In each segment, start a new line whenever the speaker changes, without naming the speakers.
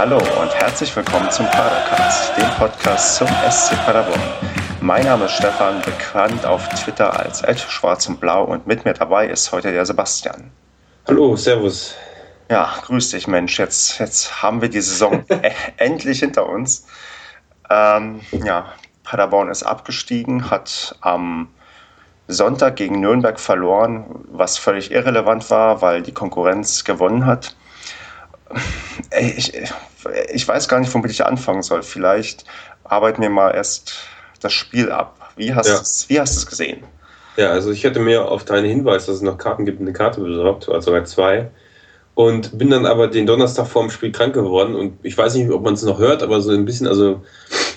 Hallo und herzlich willkommen zum Padercast, dem Podcast zum SC Paderborn. Mein Name ist Stefan, bekannt auf Twitter als Schwarz und Blau und mit mir dabei ist heute der Sebastian.
Hallo, Servus.
Ja, grüß dich Mensch, jetzt, jetzt haben wir die Saison e- endlich hinter uns. Ähm, ja, Paderborn ist abgestiegen, hat am Sonntag gegen Nürnberg verloren, was völlig irrelevant war, weil die Konkurrenz gewonnen hat. Ich, ich weiß gar nicht, womit ich anfangen soll. Vielleicht arbeiten wir mal erst das Spiel ab. Wie hast ja. du es gesehen?
Ja, also ich hätte mir auf deinen Hinweis, dass es noch Karten gibt, eine Karte besorgt, also sogar zwei. Und bin dann aber den Donnerstag vorm Spiel krank geworden. Und ich weiß nicht, ob man es noch hört, aber so ein bisschen, also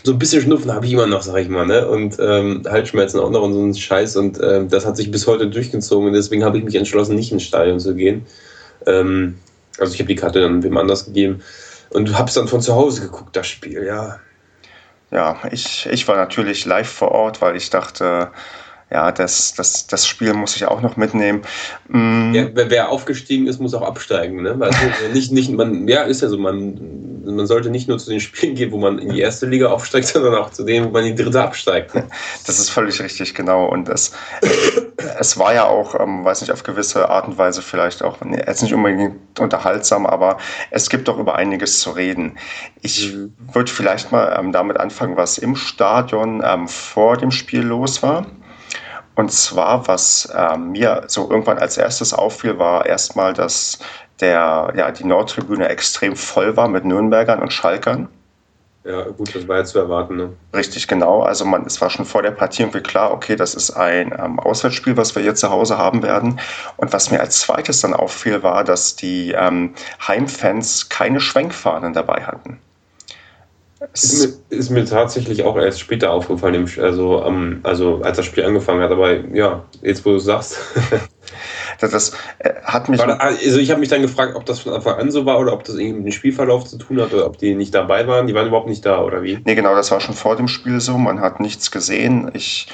so ein bisschen Schnupfen habe ich immer noch, sag ich mal, ne? Und ähm, Halsschmerzen auch noch und so ein Scheiß. Und ähm, das hat sich bis heute durchgezogen. Und deswegen habe ich mich entschlossen, nicht ins Stadion zu gehen. Ähm, also ich habe die Karte dann wem anders gegeben und habe es dann von zu Hause geguckt, das Spiel, ja.
Ja, ich, ich war natürlich live vor Ort, weil ich dachte, ja, das, das, das Spiel muss ich auch noch mitnehmen.
Mm. Ja, wer aufgestiegen ist, muss auch absteigen. Ne? Also nicht, nicht, man, ja, ist ja so, man, man sollte nicht nur zu den Spielen gehen, wo man in die erste Liga aufsteigt, sondern auch zu denen, wo man in die dritte absteigt. Ne?
Das ist völlig richtig, genau. Und das, es war ja auch, ähm, weiß nicht, auf gewisse Art und Weise vielleicht auch, jetzt nicht unbedingt unterhaltsam, aber es gibt doch über einiges zu reden. Ich mhm. würde vielleicht mal ähm, damit anfangen, was im Stadion ähm, vor dem Spiel los war. Und zwar, was äh, mir so irgendwann als erstes auffiel, war erstmal, dass der, ja, die Nordtribüne extrem voll war mit Nürnbergern und Schalkern.
Ja, gut, das war ja zu erwarten. Ne?
Richtig, genau. Also man, es war schon vor der Partie irgendwie klar, okay, das ist ein ähm, Auswärtsspiel, was wir hier zu Hause haben werden. Und was mir als zweites dann auffiel, war, dass die ähm, Heimfans keine Schwenkfahnen dabei hatten.
Ist mir, ist mir, tatsächlich auch erst später aufgefallen, also, um, also als das Spiel angefangen hat. Aber ja, jetzt wo du sagst.
das, das äh, hat mich.
Da, also ich habe mich dann gefragt, ob das von Anfang an so war oder ob das irgendwie mit dem Spielverlauf zu tun hat oder ob die nicht dabei waren. Die waren überhaupt nicht da oder wie?
Nee, genau, das war schon vor dem Spiel so. Man hat nichts gesehen. Ich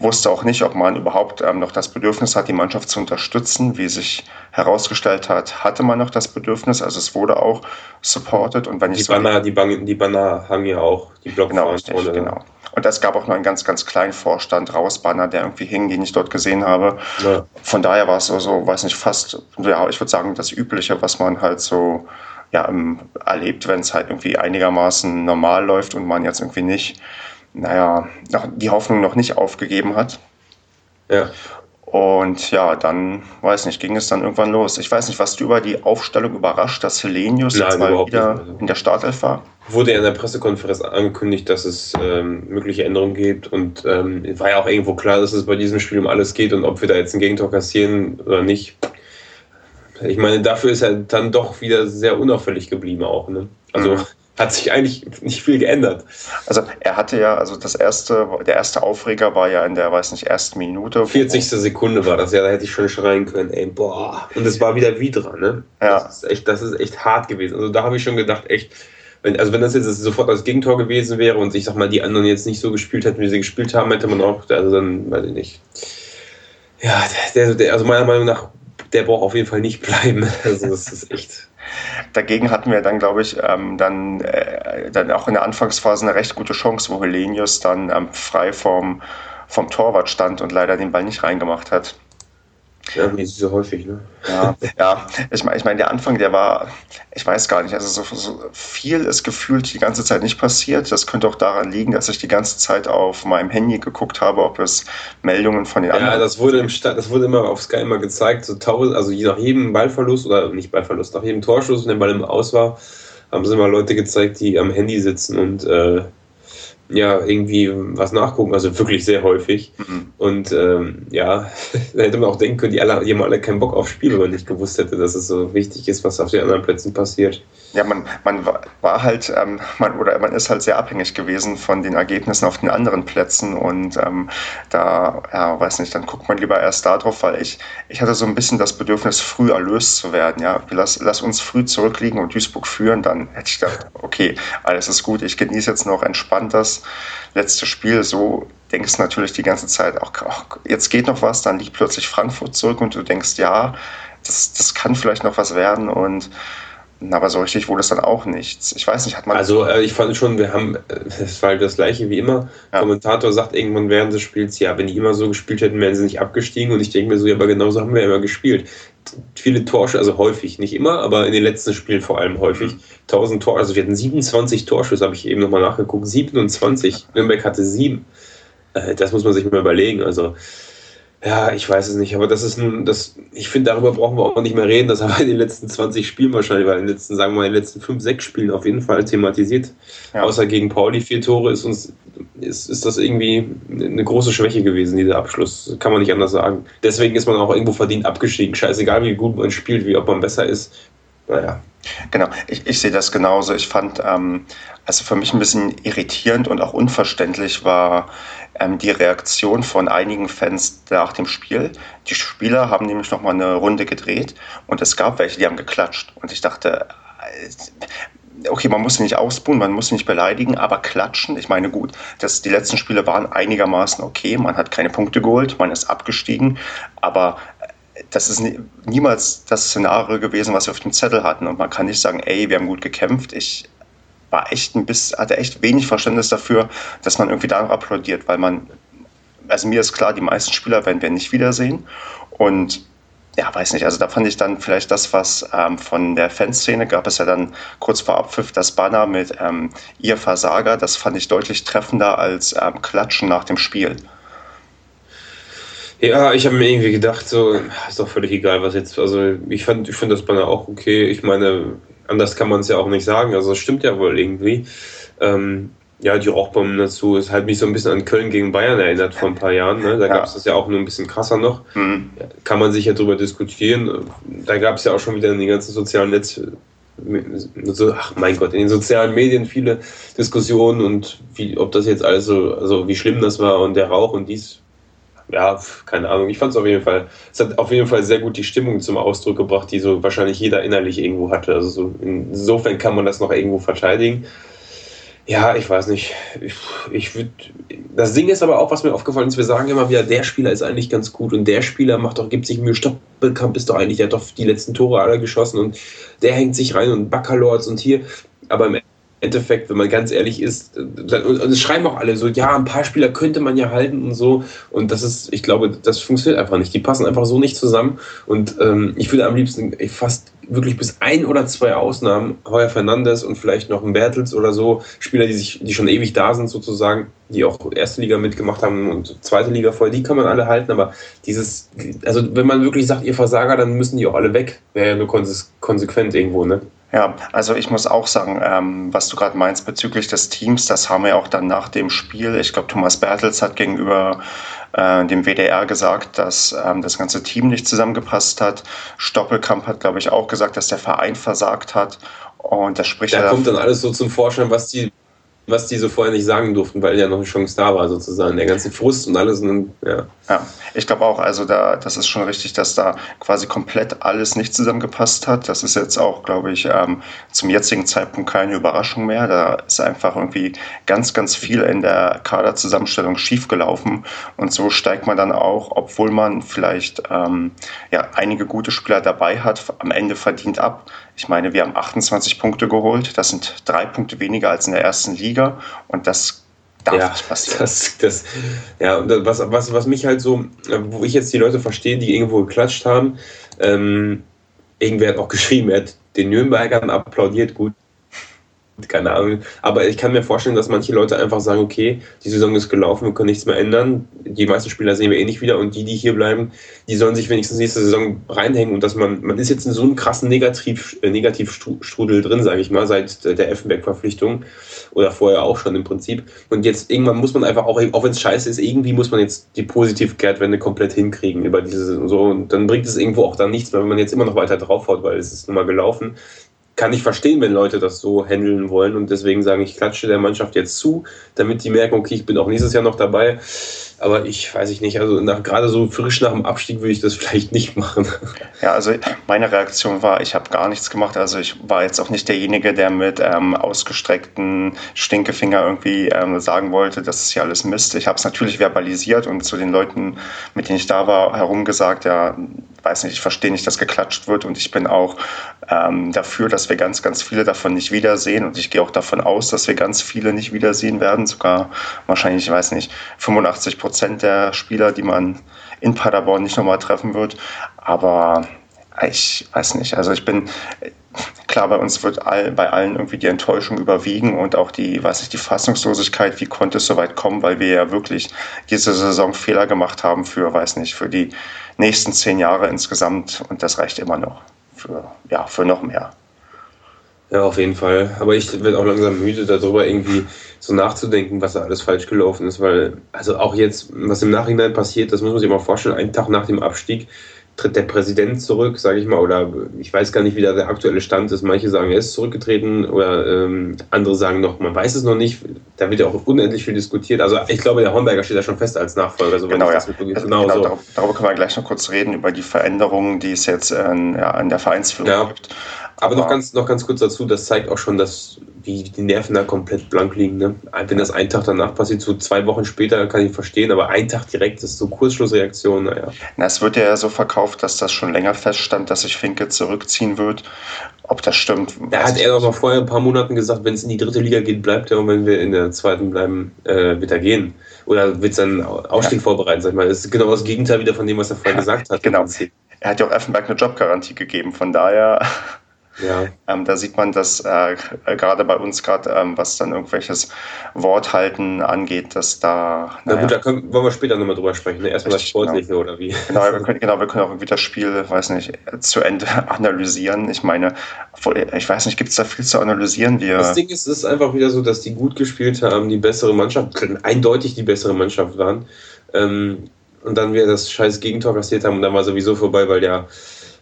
wusste auch nicht, ob man überhaupt ähm, noch das Bedürfnis hat, die Mannschaft zu unterstützen. Wie sich herausgestellt hat, hatte man noch das Bedürfnis. Also es wurde auch supported. Und wenn
die
ich
Banner, so die, Banner, die Banner haben ja auch, die
Block genau, richtig, genau. Und es gab auch noch einen ganz, ganz kleinen Vorstand raus Banner, der irgendwie hing, den ich dort gesehen habe. Ja. Von daher war es so, so, weiß nicht, fast, ja, ich würde sagen, das Übliche, was man halt so ja, erlebt, wenn es halt irgendwie einigermaßen normal läuft und man jetzt irgendwie nicht naja, die Hoffnung noch nicht aufgegeben hat. Ja. Und ja, dann, weiß nicht, ging es dann irgendwann los. Ich weiß nicht, was du über die Aufstellung überrascht, dass Helenius Nein, jetzt mal wieder nicht. Also in der Startelf war?
Wurde ja in der Pressekonferenz angekündigt, dass es ähm, mögliche Änderungen gibt und ähm, war ja auch irgendwo klar, dass es bei diesem Spiel um alles geht und ob wir da jetzt ein Gegentor kassieren oder nicht. Ich meine, dafür ist er dann doch wieder sehr unauffällig geblieben auch. Ne? Also mhm hat sich eigentlich nicht viel geändert.
Also er hatte ja, also das erste, der erste Aufreger war ja in der, weiß nicht, ersten Minute.
40. Sekunde war das, ja, da hätte ich schon schreien können, ey, boah. Und es war wieder Vidra, ne? Ja. Das ist echt, das ist echt hart gewesen. Also da habe ich schon gedacht, echt, wenn, also wenn das jetzt sofort das Gegentor gewesen wäre und ich sag mal, die anderen jetzt nicht so gespielt hätten, wie sie gespielt haben, hätte man auch, also dann, weiß ich nicht. Ja, der, der, also meiner Meinung nach, der braucht auf jeden Fall nicht bleiben. Also das ist echt.
Dagegen hatten wir dann, glaube ich, ähm, dann, äh, dann auch in der Anfangsphase eine recht gute Chance, wo Helenius dann ähm, frei vom, vom Torwart stand und leider den Ball nicht reingemacht hat.
Ja, wie so häufig, ne?
Ja, ja. ich meine, ich mein, der Anfang, der war, ich weiß gar nicht, also so, so, viel ist gefühlt die ganze Zeit nicht passiert. Das könnte auch daran liegen, dass ich die ganze Zeit auf meinem Handy geguckt habe, ob es Meldungen von den
ja, anderen. Ja, das wurde im Sta das wurde immer auf Sky immer gezeigt, so tausend, also nach jedem Ballverlust oder nicht Ballverlust, nach jedem Torschuss, wenn der Ball im Aus war, haben sie immer Leute gezeigt, die am Handy sitzen und äh, ja, irgendwie was nachgucken, also wirklich sehr häufig. Mhm. Und ähm, ja, da hätte man auch denken können, die, alle, die haben alle keinen Bock auf Spiel, wenn man nicht gewusst hätte, dass es so wichtig ist, was auf den anderen Plätzen passiert.
Ja, man, man war halt, ähm, man, oder man ist halt sehr abhängig gewesen von den Ergebnissen auf den anderen Plätzen und ähm, da, ja, weiß nicht, dann guckt man lieber erst darauf, weil ich, ich hatte so ein bisschen das Bedürfnis, früh erlöst zu werden, ja, lass, lass uns früh zurückliegen und Duisburg führen, dann hätte ich gedacht, okay, alles ist gut, ich genieße jetzt noch entspannt das letzte Spiel, so denkst du natürlich die ganze Zeit, auch, auch jetzt geht noch was, dann liegt plötzlich Frankfurt zurück und du denkst, ja, das, das kann vielleicht noch was werden und Aber so richtig wurde es dann auch nichts. Ich weiß nicht, hat man.
Also, äh, ich fand schon, wir haben, es war halt das Gleiche wie immer. Ja. Kommentator sagt irgendwann während des Spiels, ja, wenn die immer so gespielt hätten, wären sie nicht abgestiegen. Und ich denke mir so, ja, aber genauso haben wir immer gespielt. Viele Torschüsse, also häufig, nicht immer, aber in den letzten Spielen vor allem häufig. Mhm. 1000 Tor, also wir hatten 27 Torschüsse, habe ich eben nochmal nachgeguckt. 27. Nürnberg hatte sieben. Äh, das muss man sich mal überlegen. Also, ja, ich weiß es nicht, aber das ist nun, das, ich finde, darüber brauchen wir auch nicht mehr reden. Das haben wir in den letzten 20 Spielen wahrscheinlich, weil in den letzten, sagen wir mal, in den letzten 5, 6 Spielen auf jeden Fall thematisiert. Ja. Außer gegen Pauli vier Tore ist uns, ist, ist das irgendwie eine große Schwäche gewesen, dieser Abschluss. Kann man nicht anders sagen. Deswegen ist man auch irgendwo verdient abgestiegen. Scheißegal, wie gut man spielt, wie ob man besser ist. Naja.
Genau, ich, ich sehe das genauso. Ich fand, ähm, also für mich ein bisschen irritierend und auch unverständlich war, die Reaktion von einigen Fans nach dem Spiel. Die Spieler haben nämlich nochmal eine Runde gedreht und es gab welche, die haben geklatscht. Und ich dachte, äh, okay, man muss nicht ausbuhen, man muss nicht beleidigen, aber klatschen, ich meine, gut, das, die letzten Spiele waren einigermaßen okay, man hat keine Punkte geholt, man ist abgestiegen, aber äh, das ist niemals das Szenario gewesen, was wir auf dem Zettel hatten. Und man kann nicht sagen, ey, wir haben gut gekämpft, ich war echt ein bisschen, hatte echt wenig Verständnis dafür, dass man irgendwie da applaudiert, weil man, also mir ist klar, die meisten Spieler werden wir nicht wiedersehen. Und ja, weiß nicht, also da fand ich dann vielleicht das, was ähm, von der Fanszene gab es ja dann kurz vor Abpfiff das Banner mit ähm, ihr Versager, das fand ich deutlich treffender als ähm, Klatschen nach dem Spiel.
Ja, ich habe mir irgendwie gedacht, so, ist doch völlig egal, was jetzt, also ich fand, ich finde das Banner auch okay. Ich meine, anders kann man es ja auch nicht sagen. Also es stimmt ja wohl irgendwie. Ähm, ja, die Rauchbomben dazu ist halt mich so ein bisschen an Köln gegen Bayern erinnert vor ein paar Jahren. Ne? Da ja. gab es das ja auch nur ein bisschen krasser noch. Mhm. Kann man sich ja drüber diskutieren. Da gab es ja auch schon wieder in den ganzen sozialen Netz, so, ach mein Gott, in den sozialen Medien viele Diskussionen und wie, ob das jetzt alles so, also wie schlimm das war und der Rauch und dies ja, keine Ahnung. Ich fand es auf jeden Fall, es hat auf jeden Fall sehr gut die Stimmung zum Ausdruck gebracht, die so wahrscheinlich jeder innerlich irgendwo hatte. Also so insofern kann man das noch irgendwo verteidigen. Ja, ich weiß nicht. Ich, ich würde. Das Ding ist aber auch, was mir aufgefallen ist, wir sagen immer wieder, der Spieler ist eigentlich ganz gut und der Spieler macht doch, gibt sich Mühe. Stoppelkamp ist doch eigentlich, der hat doch die letzten Tore alle geschossen und der hängt sich rein und Baccalords und hier. Aber im Endeffekt, wenn man ganz ehrlich ist, und es schreiben auch alle so, ja, ein paar Spieler könnte man ja halten und so. Und das ist, ich glaube, das funktioniert einfach nicht. Die passen einfach so nicht zusammen. Und ähm, ich würde am liebsten fast wirklich bis ein oder zwei Ausnahmen, Heuer Fernandes und vielleicht noch ein Bertels oder so, Spieler, die sich, die schon ewig da sind sozusagen, die auch erste Liga mitgemacht haben und zweite Liga vorher, die kann man alle halten, aber dieses, also wenn man wirklich sagt, ihr Versager, dann müssen die auch alle weg. Wäre ja nur konsequent irgendwo, ne?
Ja, also ich muss auch sagen, ähm, was du gerade meinst bezüglich des Teams, das haben wir auch dann nach dem Spiel. Ich glaube, Thomas Bertels hat gegenüber äh, dem WDR gesagt, dass ähm, das ganze Team nicht zusammengepasst hat. Stoppelkamp hat, glaube ich, auch gesagt, dass der Verein versagt hat. Und das spricht
da ja kommt dann alles so zum Vorschein, was die was die so vorher nicht sagen durften, weil ja noch eine Chance da war, sozusagen. Der ganze Frust und alles. Und, ja.
ja, ich glaube auch, also da, das ist schon richtig, dass da quasi komplett alles nicht zusammengepasst hat. Das ist jetzt auch, glaube ich, ähm, zum jetzigen Zeitpunkt keine Überraschung mehr. Da ist einfach irgendwie ganz, ganz viel in der Kaderzusammenstellung schiefgelaufen. Und so steigt man dann auch, obwohl man vielleicht ähm, ja, einige gute Spieler dabei hat, am Ende verdient ab. Ich meine, wir haben 28 Punkte geholt. Das sind drei Punkte weniger als in der ersten Liga. Und das darf
ja,
nicht passieren.
Das, das, ja, und was, was, was mich halt so, wo ich jetzt die Leute verstehe, die irgendwo geklatscht haben, ähm, irgendwer hat auch geschrieben, er hat den Nürnbergern applaudiert, gut, keine Ahnung. Aber ich kann mir vorstellen, dass manche Leute einfach sagen, okay, die Saison ist gelaufen, wir können nichts mehr ändern. Die meisten Spieler sehen wir eh nicht wieder und die, die hier bleiben, die sollen sich wenigstens nächste Saison reinhängen und dass man, man ist jetzt in so einem krassen Negativ, äh, Negativstrudel drin, sage ich mal, seit der Effenberg-Verpflichtung oder vorher auch schon im Prinzip. Und jetzt irgendwann muss man einfach auch, auch wenn es scheiße ist, irgendwie muss man jetzt die positive Kehrtwende komplett hinkriegen über diese so und dann bringt es irgendwo auch dann nichts mehr, wenn man jetzt immer noch weiter draufhaut, weil es ist nun mal gelaufen kann ich verstehen, wenn Leute das so handeln wollen und deswegen sagen, ich klatsche der Mannschaft jetzt zu, damit die merken, okay, ich bin auch nächstes Jahr noch dabei. Aber ich weiß ich nicht, also nach, gerade so frisch nach dem Abstieg würde ich das vielleicht nicht machen.
Ja, also meine Reaktion war, ich habe gar nichts gemacht. Also ich war jetzt auch nicht derjenige, der mit ähm, ausgestreckten Stinkefinger irgendwie ähm, sagen wollte, das ist ja alles Mist. Ich habe es natürlich verbalisiert und zu den Leuten, mit denen ich da war, herumgesagt, ja, weiß nicht, ich verstehe nicht, dass geklatscht wird und ich bin auch ähm, dafür, dass wir ganz, ganz viele davon nicht wiedersehen und ich gehe auch davon aus, dass wir ganz viele nicht wiedersehen werden, sogar wahrscheinlich, ich weiß nicht, 85 Prozent der Spieler, die man in Paderborn nicht nochmal treffen wird, aber ich weiß nicht, also ich bin, klar, bei uns wird all, bei allen irgendwie die Enttäuschung überwiegen und auch die, weiß ich, die Fassungslosigkeit, wie konnte es so weit kommen, weil wir ja wirklich diese Saison Fehler gemacht haben für, weiß nicht, für die nächsten zehn Jahre insgesamt. Und das reicht immer noch für, ja, für noch mehr.
Ja, auf jeden Fall. Aber ich werde auch langsam müde, darüber irgendwie so nachzudenken, was da alles falsch gelaufen ist, weil, also auch jetzt, was im Nachhinein passiert, das muss man sich mal vorstellen, einen Tag nach dem Abstieg tritt der Präsident zurück, sage ich mal, oder ich weiß gar nicht, wie da der aktuelle Stand ist. Manche sagen, er ist zurückgetreten oder ähm, andere sagen noch, man weiß es noch nicht. Da wird ja auch unendlich viel diskutiert. Also ich glaube, der Hornberger steht ja schon fest als Nachfolger. So
genau, ja. Also, genau, genau so. darüber, darüber, können wir gleich noch kurz reden, über die Veränderungen, die es jetzt in, ja, in der Vereinsführung ja. gibt.
Aber, Aber noch, ganz, noch ganz kurz dazu, das zeigt auch schon, dass wie die Nerven da komplett blank liegen. Ne? Wenn das einen Tag danach passiert, so zwei Wochen später kann ich verstehen, aber ein Tag direkt ist so Kursschlussreaktion, naja.
Na, es wird ja so verkauft, dass das schon länger feststand, dass sich Finke zurückziehen wird. Ob das stimmt.
Da hat er doch noch vorher ein paar Monaten gesagt, wenn es in die dritte Liga geht, bleibt er und wenn wir in der zweiten bleiben, äh, wird er gehen. Oder wird seinen Ausstieg ja. vorbereiten, sag ich mal. Das ist genau das Gegenteil wieder von dem, was er vorher ja, gesagt hat.
Genau. Er hat ja auch Effenberg eine Jobgarantie gegeben, von daher. Ja. Ähm, da sieht man, dass äh, gerade bei uns gerade, ähm, was dann irgendwelches Worthalten angeht, dass da.
Na gut, da können, wollen wir später nochmal drüber sprechen. Ne? Erstmal das Sportliche genau. oder wie?
Genau wir, können, genau, wir können auch irgendwie das Spiel, weiß nicht, zu Ende analysieren. Ich meine, ich weiß nicht, gibt es da viel zu analysieren? Wir
das Ding ist, es ist einfach wieder so, dass die gut gespielt haben, die bessere Mannschaft, eindeutig die bessere Mannschaft waren. Ähm, und dann wir das scheiß Gegentor kassiert haben und dann war sowieso vorbei, weil der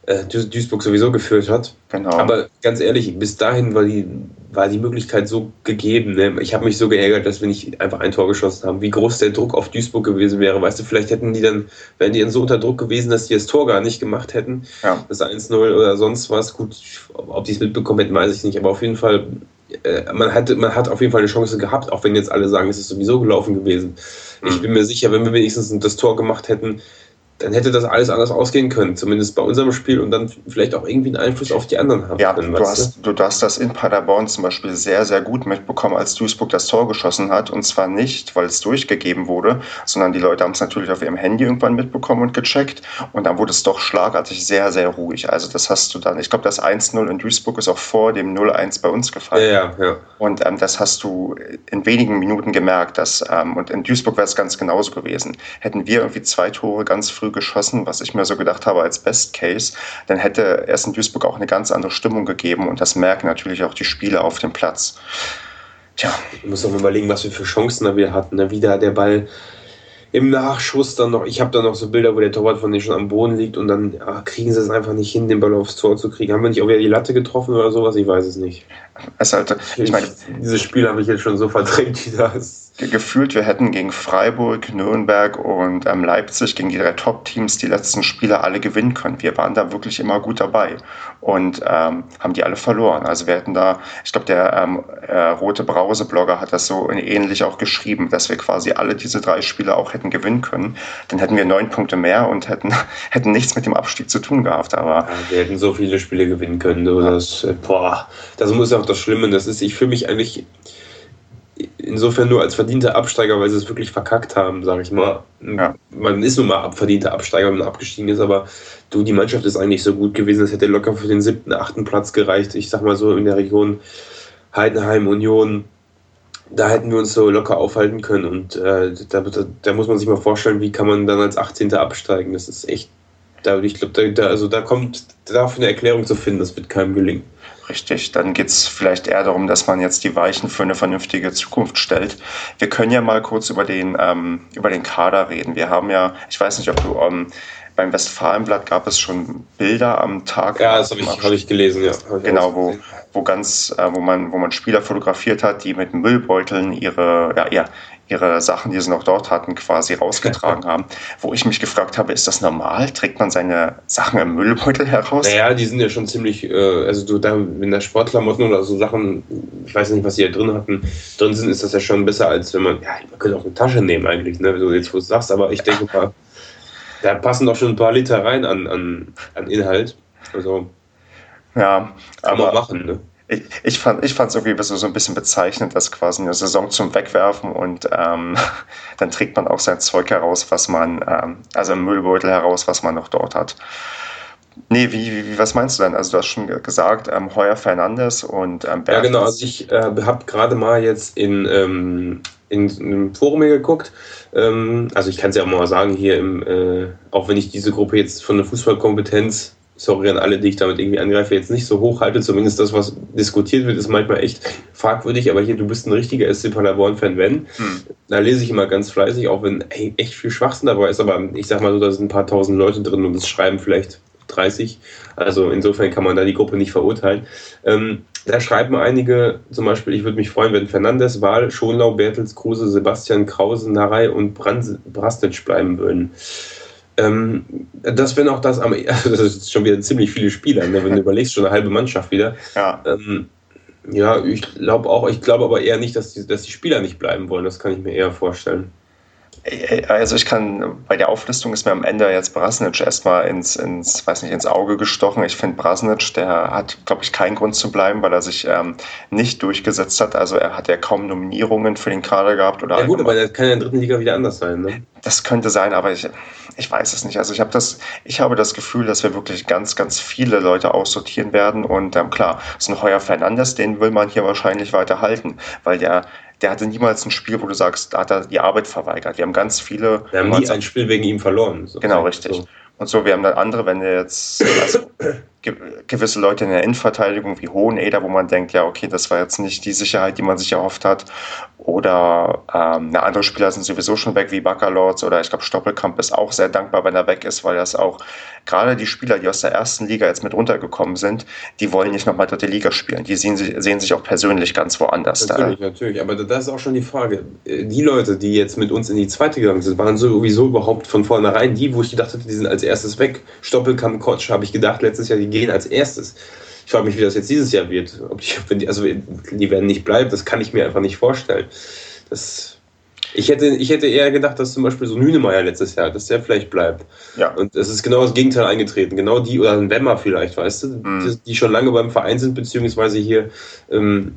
äh, Duisburg sowieso geführt hat. Genau. Aber ganz ehrlich, bis dahin war die, war die Möglichkeit so gegeben. Ne? Ich habe mich so geärgert, dass wir nicht einfach ein Tor geschossen haben. Wie groß der Druck auf Duisburg gewesen wäre. Weißt du, vielleicht hätten die dann, wären die dann so unter Druck gewesen, dass die das Tor gar nicht gemacht hätten. Ja. Das 1-0 oder sonst was. Gut, ob die es mitbekommen hätten, weiß ich nicht. Aber auf jeden Fall, äh, man, hatte, man hat auf jeden Fall eine Chance gehabt, auch wenn jetzt alle sagen, es ist sowieso gelaufen gewesen. Mhm. Ich bin mir sicher, wenn wir wenigstens das Tor gemacht hätten, dann hätte das alles anders ausgehen können, zumindest bei unserem Spiel und dann vielleicht auch irgendwie einen Einfluss auf die anderen haben
ja,
können.
Du hast, du? hast das in Paderborn zum Beispiel sehr, sehr gut mitbekommen, als Duisburg das Tor geschossen hat und zwar nicht, weil es durchgegeben wurde, sondern die Leute haben es natürlich auf ihrem Handy irgendwann mitbekommen und gecheckt und dann wurde es doch schlagartig sehr, sehr ruhig. Also das hast du dann, ich glaube das 1-0 in Duisburg ist auch vor dem 0-1 bei uns gefallen.
Ja, ja, ja.
Und ähm, das hast du in wenigen Minuten gemerkt, dass, ähm, und in Duisburg wäre es ganz genauso gewesen. Hätten wir irgendwie zwei Tore ganz früh geschossen, was ich mir so gedacht habe als Best Case, dann hätte es in Duisburg auch eine ganz andere Stimmung gegeben und das merken natürlich auch die Spieler auf dem Platz.
Tja. Ich muss auch mal überlegen, was wir für Chancen da wieder hatten. Ne? Wieder der Ball im Nachschuss dann noch, ich habe da noch so Bilder, wo der Torwart von denen schon am Boden liegt und dann ja, kriegen sie es einfach nicht hin, den Ball aufs Tor zu kriegen. Haben wir nicht auch wieder die Latte getroffen oder sowas? Ich weiß es nicht.
Es halt, ich meine,
dieses Spiel habe ich jetzt schon so verdrängt, wie das
gefühlt, wir hätten gegen Freiburg, Nürnberg und ähm, Leipzig, gegen die drei Top-Teams, die letzten Spiele alle gewinnen können. Wir waren da wirklich immer gut dabei und ähm, haben die alle verloren. Also wir hätten da, ich glaube, der ähm, äh, Rote Brause-Blogger hat das so ähnlich auch geschrieben, dass wir quasi alle diese drei Spiele auch hätten gewinnen können. Dann hätten wir neun Punkte mehr und hätten, hätten nichts mit dem Abstieg zu tun gehabt. Aber
ja, wir hätten so viele Spiele gewinnen können. Du, das, äh, boah, das muss auch das Schlimme. Das ist, ich fühle mich eigentlich insofern nur als verdienter Absteiger, weil sie es wirklich verkackt haben, sage ich mal. Ja. Man ist nun mal verdienter Absteiger, wenn man abgestiegen ist, aber du, die Mannschaft ist eigentlich so gut gewesen, es hätte locker für den siebten, achten Platz gereicht. Ich sag mal so in der Region Heidenheim, Union, da hätten wir uns so locker aufhalten können und äh, da, da, da, muss man sich mal vorstellen, wie kann man dann als 18. absteigen. Das ist echt, da, ich glaube, da, also da kommt dafür eine Erklärung zu finden, das wird keinem gelingen.
Richtig, dann geht es vielleicht eher darum, dass man jetzt die Weichen für eine vernünftige Zukunft stellt. Wir können ja mal kurz über den, ähm, über den Kader reden. Wir haben ja, ich weiß nicht, ob du ähm, beim Westfalenblatt gab es schon Bilder am Tag.
Ja, das habe ich, hab ich gelesen, ja.
Genau, wo, wo ganz, äh, wo man, wo man Spieler fotografiert hat, die mit Müllbeuteln ihre, ja, ja, ihre Sachen, die sie noch dort hatten, quasi rausgetragen haben. Wo ich mich gefragt habe, ist das normal? Trägt man seine Sachen im Müllbeutel heraus?
Naja, die sind ja schon ziemlich, äh, also du, da, wenn da Sportklamotten oder so Sachen, ich weiß nicht, was sie da drin hatten, drin sind, ist das ja schon besser, als wenn man, ja, man könnte auch eine Tasche nehmen eigentlich, ne, so jetzt, wo du sagst, aber ich denke mal, Da passen doch schon ein paar Liter rein an, an, an Inhalt. Also
ja,
kann
aber
man machen, ne?
Ich, ich fand es irgendwie so, so ein bisschen bezeichnend, dass quasi eine Saison zum Wegwerfen und ähm, dann trägt man auch sein Zeug heraus, was man, ähm, also im Müllbeutel heraus, was man noch dort hat. Nee, wie, wie, was meinst du denn? Also du hast schon gesagt, ähm, Heuer Fernandes und ähm,
Ja, genau. Also ich äh, habe gerade mal jetzt in, ähm, in, in einem Forum hier geguckt. Ähm, also ich kann es ja auch mal sagen, hier im, äh, auch wenn ich diese Gruppe jetzt von der Fußballkompetenz, sorry an alle, die ich damit irgendwie angreife, jetzt nicht so hoch halte, zumindest das, was diskutiert wird, ist manchmal echt fragwürdig, aber hier, du bist ein richtiger SC Paderborn-Fan, wenn. Hm. Da lese ich immer ganz fleißig, auch wenn ey, echt viel Schwachsinn dabei ist, aber ich sag mal so, da sind ein paar tausend Leute drin und das schreiben vielleicht 30. Also insofern kann man da die Gruppe nicht verurteilen. Ähm, da schreiben einige, zum Beispiel, ich würde mich freuen, wenn Fernandes, Wahl, Schonlau, Bertels, Kruse, Sebastian Krause, Narei und Brastic bleiben würden. Ähm, das wäre noch das, am, also das ist schon wieder ziemlich viele Spieler, ne? wenn du überlegst, schon eine halbe Mannschaft wieder.
Ja.
Ähm, ja, ich glaube auch, ich glaube aber eher nicht, dass die, dass die Spieler nicht bleiben wollen. Das kann ich mir eher vorstellen.
Also ich kann, bei der Auflistung ist mir am Ende jetzt Brasnic erstmal ins, ins, weiß nicht, ins Auge gestochen. Ich finde Brasnic, der hat, glaube ich, keinen Grund zu bleiben, weil er sich ähm, nicht durchgesetzt hat. Also er hat ja kaum Nominierungen für den Kader gehabt. Oder
ja gut, aber das kann ja in der dritten Liga wieder anders sein. Ne?
Das könnte sein, aber ich, ich weiß es nicht. Also ich habe das, ich habe das Gefühl, dass wir wirklich ganz, ganz viele Leute aussortieren werden. Und ähm, klar, so ein Heuer Fernandes, den will man hier wahrscheinlich weiter halten, weil der der hatte niemals ein Spiel, wo du sagst, da hat er die Arbeit verweigert. Wir haben ganz viele.
Wir haben nie ein Spiel wegen ihm verloren.
So genau, richtig. So. Und so, wir haben dann andere, wenn er jetzt also, gewisse Leute in der Innenverteidigung wie Hoheneder, wo man denkt, ja, okay, das war jetzt nicht die Sicherheit, die man sich erhofft hat. Oder ähm, eine andere Spieler sind sowieso schon weg, wie Baccalords oder ich glaube Stoppelkamp ist auch sehr dankbar, wenn er weg ist, weil das auch gerade die Spieler, die aus der ersten Liga jetzt mit runtergekommen sind, die wollen nicht nochmal dritte Liga spielen. Die sehen, sehen sich auch persönlich ganz woanders.
Natürlich, da. natürlich. Aber das ist auch schon die Frage. Die Leute, die jetzt mit uns in die zweite gegangen sind, waren sowieso überhaupt von vornherein die, wo ich gedacht hatte, die sind als erstes weg. Stoppelkamp, Kotsch, habe ich gedacht letztes Jahr, die gehen als erstes. Ich frage mich, wie das jetzt dieses Jahr wird. Ob die, also die werden nicht bleiben, das kann ich mir einfach nicht vorstellen. Das, ich, hätte, ich hätte eher gedacht, dass zum Beispiel so ein Hünemeyer letztes Jahr, dass der vielleicht bleibt.
Ja.
Und es ist genau das Gegenteil eingetreten. Genau die, oder ein Wemmer vielleicht, weißt du, mhm. die, die, schon lange beim Verein sind, beziehungsweise hier ähm,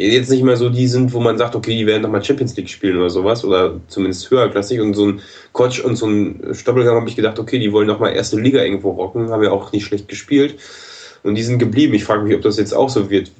jetzt nicht mehr so die sind, wo man sagt, okay, die werden nochmal Champions League spielen oder sowas, oder zumindest höherklassig. Und so ein Kotsch und so ein Stoppelgang habe ich gedacht, okay, die wollen nochmal erste Liga irgendwo rocken, haben ja auch nicht schlecht gespielt. Und die sind geblieben. Ich frage mich, ob das jetzt auch so wird.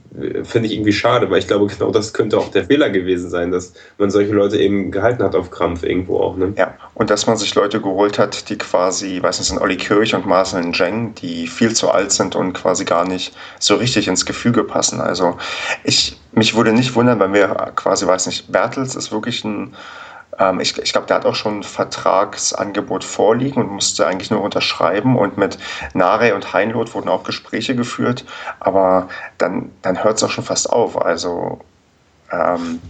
Finde ich irgendwie schade, weil ich glaube, genau das könnte auch der Fehler gewesen sein, dass man solche Leute eben gehalten hat auf Krampf irgendwo auch. Ne?
Ja, und dass man sich Leute geholt hat, die quasi, weiß nicht, sind Olli Kirch und Marcel Njeng, die viel zu alt sind und quasi gar nicht so richtig ins Gefüge passen. Also ich, mich würde nicht wundern, wenn wir quasi, weiß nicht, Bertels ist wirklich ein ähm, ich, ich glaube, der hat auch schon ein Vertragsangebot vorliegen und musste eigentlich nur unterschreiben. Und mit Nare und Heinloth wurden auch Gespräche geführt. Aber dann, dann hört es auch schon fast auf. Also, ähm,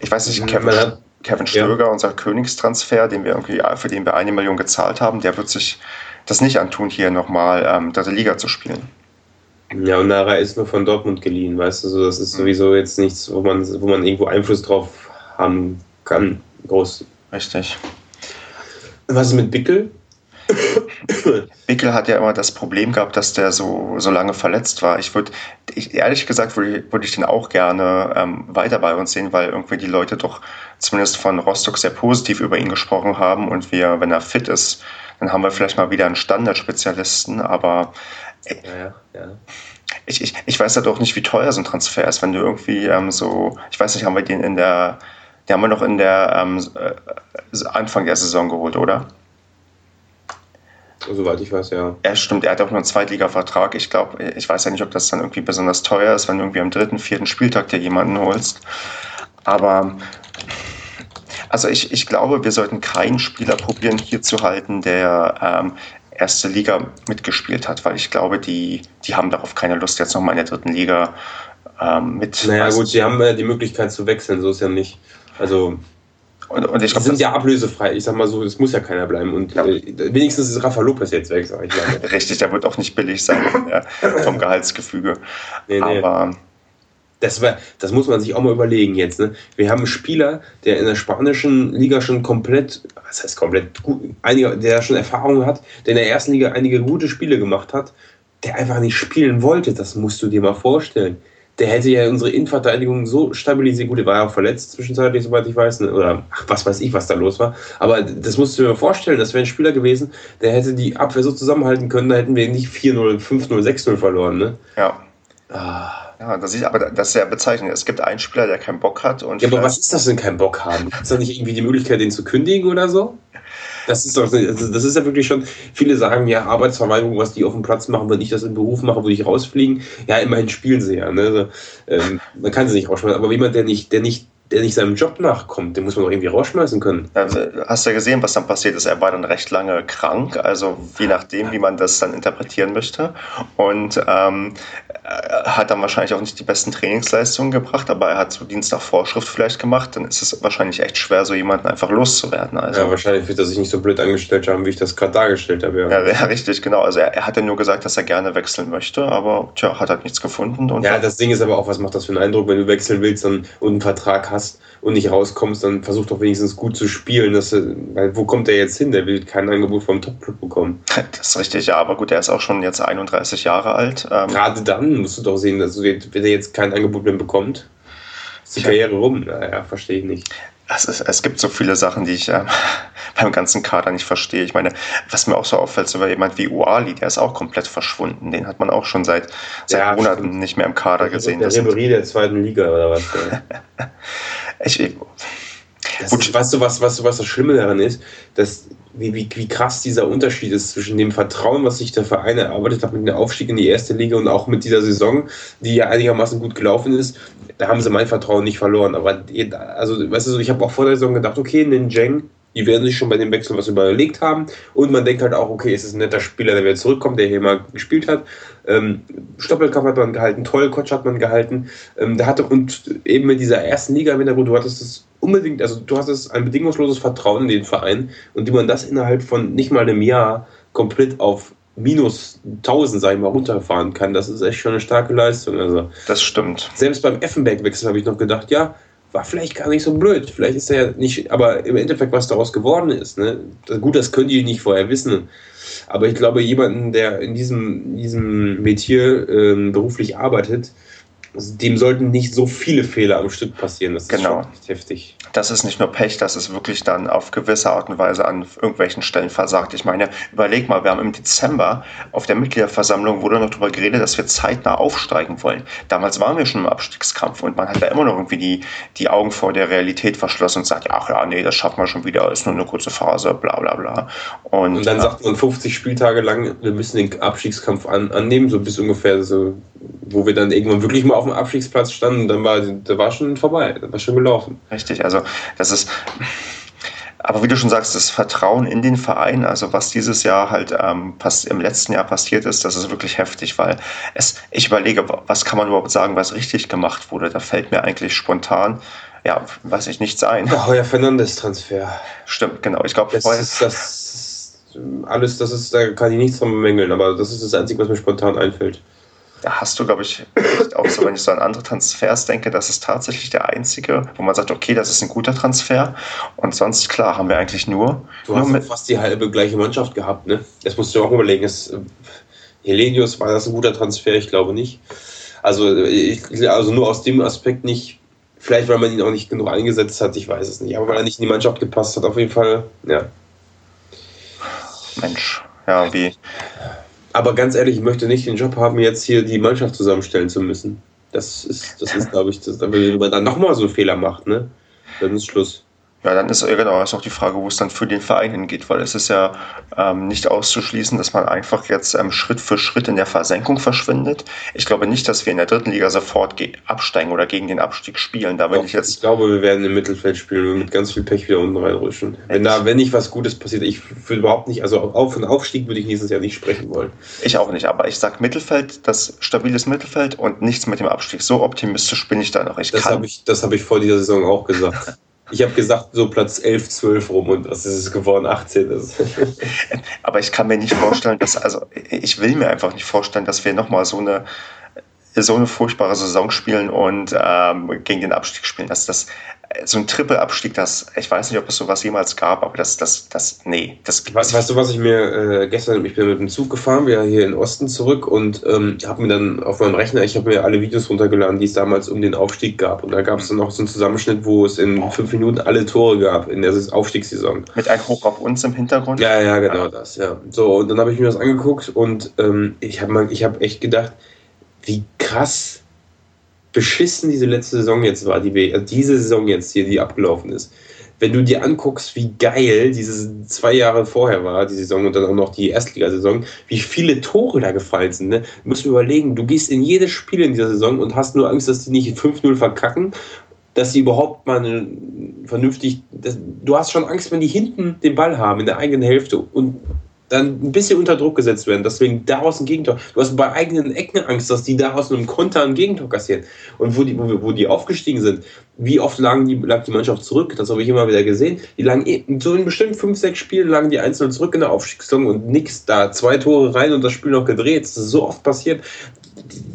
ich weiß nicht, Kevin, Kevin Stöger, ja. unser Königstransfer, den wir irgendwie, für den wir eine Million gezahlt haben, der wird sich das nicht antun, hier nochmal ähm, dritte Liga zu spielen.
Ja, und Nara ist nur von Dortmund geliehen, weißt du, das ist hm. sowieso jetzt nichts, wo man, wo man irgendwo Einfluss drauf haben kann groß.
Richtig.
Was ist mit Bickel?
Bickel hat ja immer das Problem gehabt, dass der so, so lange verletzt war. Ich würde, ehrlich gesagt, würde, würde ich den auch gerne ähm, weiter bei uns sehen, weil irgendwie die Leute doch zumindest von Rostock sehr positiv über ihn gesprochen haben und wir, wenn er fit ist, dann haben wir vielleicht mal wieder einen Standardspezialisten, aber
äh, ja, ja.
Ich, ich, ich weiß ja doch nicht, wie teuer so ein Transfer ist, wenn du irgendwie ähm, so, ich weiß nicht, haben wir den in der die haben wir noch in der ähm, äh, Anfang der Saison geholt, oder?
Soweit ich weiß, ja.
Ja, stimmt. Er hat auch nur einen Zweitliga-Vertrag. Ich glaube, ich weiß ja nicht, ob das dann irgendwie besonders teuer ist, wenn du irgendwie am dritten, vierten Spieltag dir jemanden holst. Aber also ich, ich glaube, wir sollten keinen Spieler probieren, hier zu halten, der ähm, erste Liga mitgespielt hat, weil ich glaube, die, die haben darauf keine Lust, jetzt nochmal in der dritten Liga ähm, mit.
Naja, gut, sie haben ja die Möglichkeit zu wechseln, so ist ja nicht. Also und, und ich glaub, sind ja ablösefrei. Ich sag mal so, es muss ja keiner bleiben. Und ja. äh, wenigstens ist Rafa Lopez jetzt weg, sag ich
mal. Richtig, der wird auch nicht billig sein ja, vom Gehaltsgefüge. Nee, nee. Aber
Das, war, das muss man sich auch mal überlegen jetzt. Ne? Wir haben einen Spieler, der in der spanischen Liga schon komplett, was heißt komplett, gut, einige, der schon Erfahrung hat, der in der ersten Liga einige gute Spiele gemacht hat, der einfach nicht spielen wollte. Das musst du dir mal vorstellen. Der hätte ja unsere Innenverteidigung so stabilisiert. Gut, der war ja auch verletzt zwischenzeitlich, soweit ich weiß. Ne? Oder ach, was weiß ich, was da los war. Aber das musst du dir mal vorstellen. Das wäre ein Spieler gewesen, der hätte die Abwehr so zusammenhalten können, da hätten wir nicht 4-0, 5-0, 6-0 verloren. Ne?
Ja. Ah. Ja, das ist aber das ist ja bezeichnend. Es gibt einen Spieler, der keinen Bock hat. Und
ja, aber was ist das denn, keinen Bock haben? Ist da nicht irgendwie die Möglichkeit, den zu kündigen oder so? Das ist doch, also das ist ja wirklich schon, viele sagen ja, Arbeitsverweigerung, was die auf dem Platz machen, wenn ich das im Beruf mache, würde ich rausfliegen. Ja, immerhin spielen sie ja. Ne? Also, ähm, man kann sie nicht rausschmeißen. Aber jemand, der nicht, der nicht der nicht seinem Job nachkommt, den muss man doch irgendwie rausschmeißen können.
Also, hast du ja gesehen, was dann passiert ist? Er war dann recht lange krank, also je nachdem, wie man das dann interpretieren möchte. Und ähm, hat dann wahrscheinlich auch nicht die besten Trainingsleistungen gebracht, aber er hat so Dienst nach Vorschrift vielleicht gemacht. Dann ist es wahrscheinlich echt schwer, so jemanden einfach loszuwerden.
Also, ja, wahrscheinlich wird er sich nicht so blöd angestellt haben, wie ich das gerade dargestellt habe.
Ja, ja, ja richtig, genau. Also er, er, hat ja nur gesagt, dass er gerne wechseln möchte, aber tja, hat halt nichts gefunden.
ja, das Ding ist aber auch, was macht das für einen Eindruck, wenn du wechseln willst und einen Vertrag hast? Hast und nicht rauskommst, dann versuch doch wenigstens gut zu spielen. Dass, weil wo kommt der jetzt hin? Der will kein Angebot vom Top-Club bekommen.
Das ist richtig, ja, aber gut, der ist auch schon jetzt 31 Jahre alt.
Ähm Gerade dann musst du doch sehen, dass wenn er jetzt kein Angebot mehr bekommt, ist die Karriere rum. Naja, verstehe ich nicht.
Es, ist, es, gibt so viele Sachen, die ich äh, beim ganzen Kader nicht verstehe. Ich meine, was mir auch so auffällt, so jemand wie Uali, der ist auch komplett verschwunden. Den hat man auch schon seit, seit ja, Monaten stimmt. nicht mehr im Kader gesehen.
Der Ribery der zweiten Liga oder was? ich, ich, ist, weißt du, was, was, was das Schlimme daran ist? Dass, wie, wie, wie krass dieser Unterschied ist zwischen dem Vertrauen, was sich der Verein erarbeitet hat mit dem Aufstieg in die erste Liga und auch mit dieser Saison, die ja einigermaßen gut gelaufen ist. Da haben sie mein Vertrauen nicht verloren. Aber also, weißt du, ich habe auch vor der Saison gedacht, okay, Ninjeng, die werden sich schon bei dem Wechsel was überlegt haben. Und man denkt halt auch, okay, es ist ein netter Spieler, der wieder zurückkommt, der hier mal gespielt hat. Ähm, Stoppelkampf hat man gehalten, toll, Kotsch hat man gehalten. Ähm, der hatte, und eben mit dieser ersten Liga im Hintergrund, du hattest das unbedingt, also du hattest ein bedingungsloses Vertrauen in den Verein und wie man das innerhalb von nicht mal einem Jahr komplett auf minus 1000, sag ich mal, runterfahren kann, das ist echt schon eine starke Leistung. Also,
das stimmt.
Selbst beim Effenberg-Wechsel habe ich noch gedacht, ja, war vielleicht gar nicht so blöd. Vielleicht ist er ja nicht, aber im Endeffekt, was daraus geworden ist, ne? gut, das können die nicht vorher wissen. Aber ich glaube, jemanden, der in diesem, diesem Metier ähm, beruflich arbeitet, dem sollten nicht so viele Fehler am Stück passieren. Das
genau.
ist schon heftig.
Das ist nicht nur Pech, das ist wirklich dann auf gewisse Art und Weise an irgendwelchen Stellen versagt. Ich meine, überleg mal, wir haben im Dezember auf der Mitgliederversammlung wurde noch darüber geredet, dass wir zeitnah aufsteigen wollen. Damals waren wir schon im Abstiegskampf und man hat da immer noch irgendwie die, die Augen vor der Realität verschlossen und sagt, ach ja, nee, das schaffen wir schon wieder, ist nur eine kurze Phase, bla bla bla.
Und, und dann äh, sagt man 50 Spieltage lang, wir müssen den Abstiegskampf an, annehmen, so bis ungefähr so, wo wir dann irgendwann wirklich mal auf dem Abstiegsplatz standen, dann war, da war schon vorbei, das war schon gelaufen.
Richtig, also das ist. Aber wie du schon sagst, das Vertrauen in den Verein, also was dieses Jahr halt ähm, im letzten Jahr passiert ist, das ist wirklich heftig, weil es, ich überlege, was kann man überhaupt sagen, was richtig gemacht wurde. Da fällt mir eigentlich spontan, ja, weiß ich nichts ein.
Der Heuer Fernandes-Transfer.
Stimmt, genau. Ich glaube,
das ist das alles, das ist, da kann ich nichts dran bemängeln, aber das ist das Einzige, was mir spontan einfällt
da hast du, glaube ich, auch so, wenn ich so an andere Transfers denke, das ist tatsächlich der einzige, wo man sagt, okay, das ist ein guter Transfer. Und sonst, klar, haben wir eigentlich nur.
Du
nur
hast mit fast die halbe gleiche Mannschaft gehabt, ne? Das musst du auch überlegen. Es, Helenius war das ein guter Transfer? Ich glaube nicht. Also, ich, also nur aus dem Aspekt nicht. Vielleicht, weil man ihn auch nicht genug eingesetzt hat, ich weiß es nicht. Aber weil er nicht in die Mannschaft gepasst hat, auf jeden Fall, ja.
Mensch, ja, wie.
Aber ganz ehrlich, ich möchte nicht den Job haben, jetzt hier die Mannschaft zusammenstellen zu müssen. Das ist, das ist glaube ich, das, wenn man dann nochmal so einen Fehler macht, ne? Dann ist Schluss.
Ja, dann ist genau ist auch die Frage, wo es dann für den Verein hingeht, weil es ist ja ähm, nicht auszuschließen, dass man einfach jetzt ähm, Schritt für Schritt in der Versenkung verschwindet. Ich glaube nicht, dass wir in der dritten Liga sofort absteigen oder gegen den Abstieg spielen. Da
Doch, ich jetzt. Ich glaube, wir werden im Mittelfeld spielen und mit ganz viel Pech wieder unten reinrutschen. Wenn da, wenn nicht was Gutes passiert, ich würde überhaupt nicht, also auf von Aufstieg würde ich nächstes Jahr nicht sprechen wollen.
Ich auch nicht, aber ich sage Mittelfeld, das stabiles Mittelfeld und nichts mit dem Abstieg. So optimistisch bin ich da noch. Ich
das habe ich, hab ich vor dieser Saison auch gesagt. Ich habe gesagt, so Platz 11, 12 rum und das ist es geworden, 18 ist.
Aber ich kann mir nicht vorstellen, dass, also ich will mir einfach nicht vorstellen, dass wir nochmal so eine so eine furchtbare Saison spielen und ähm, gegen den Abstieg spielen. Das, das, so ein Triple-Abstieg, das, ich weiß nicht, ob es sowas jemals gab, aber das, das, das, nee. Das
weißt, weißt du, was ich mir äh, gestern, ich bin mit dem Zug gefahren, wir hier in Osten zurück und ähm, habe mir dann auf meinem Rechner, ich habe mir alle Videos runtergeladen, die es damals um den Aufstieg gab. Und da gab es dann noch so einen Zusammenschnitt, wo es in fünf Minuten alle Tore gab in der Aufstiegssaison.
Mit einem Hoch auf uns im Hintergrund?
Ja, ja, genau ja. das, ja. So, und dann habe ich mir das angeguckt und ähm, ich habe hab echt gedacht, wie krass beschissen diese letzte Saison jetzt war, die also diese Saison jetzt hier, die abgelaufen ist. Wenn du dir anguckst, wie geil diese zwei Jahre vorher war, die Saison und dann auch noch die Erstligasaison, wie viele Tore da gefallen sind. Ne? Du musst überlegen, du gehst in jedes Spiel in dieser Saison und hast nur Angst, dass die nicht 5-0 verkacken, dass sie überhaupt mal vernünftig. Das, du hast schon Angst, wenn die hinten den Ball haben in der eigenen Hälfte und dann ein bisschen unter Druck gesetzt werden. Deswegen daraus ein Gegentor. Du hast bei eigenen Ecken Angst, dass die daraus einem Konter ein Gegentor kassieren. Und wo die, wo, die aufgestiegen sind, wie oft lagen die, lag die Mannschaft zurück? Das habe ich immer wieder gesehen. Die lagen so in bestimmt fünf, sechs Spielen lagen die einzeln zurück in der Aufstiegssaison und nix da. Zwei Tore rein und das Spiel noch gedreht. Das ist so oft passiert.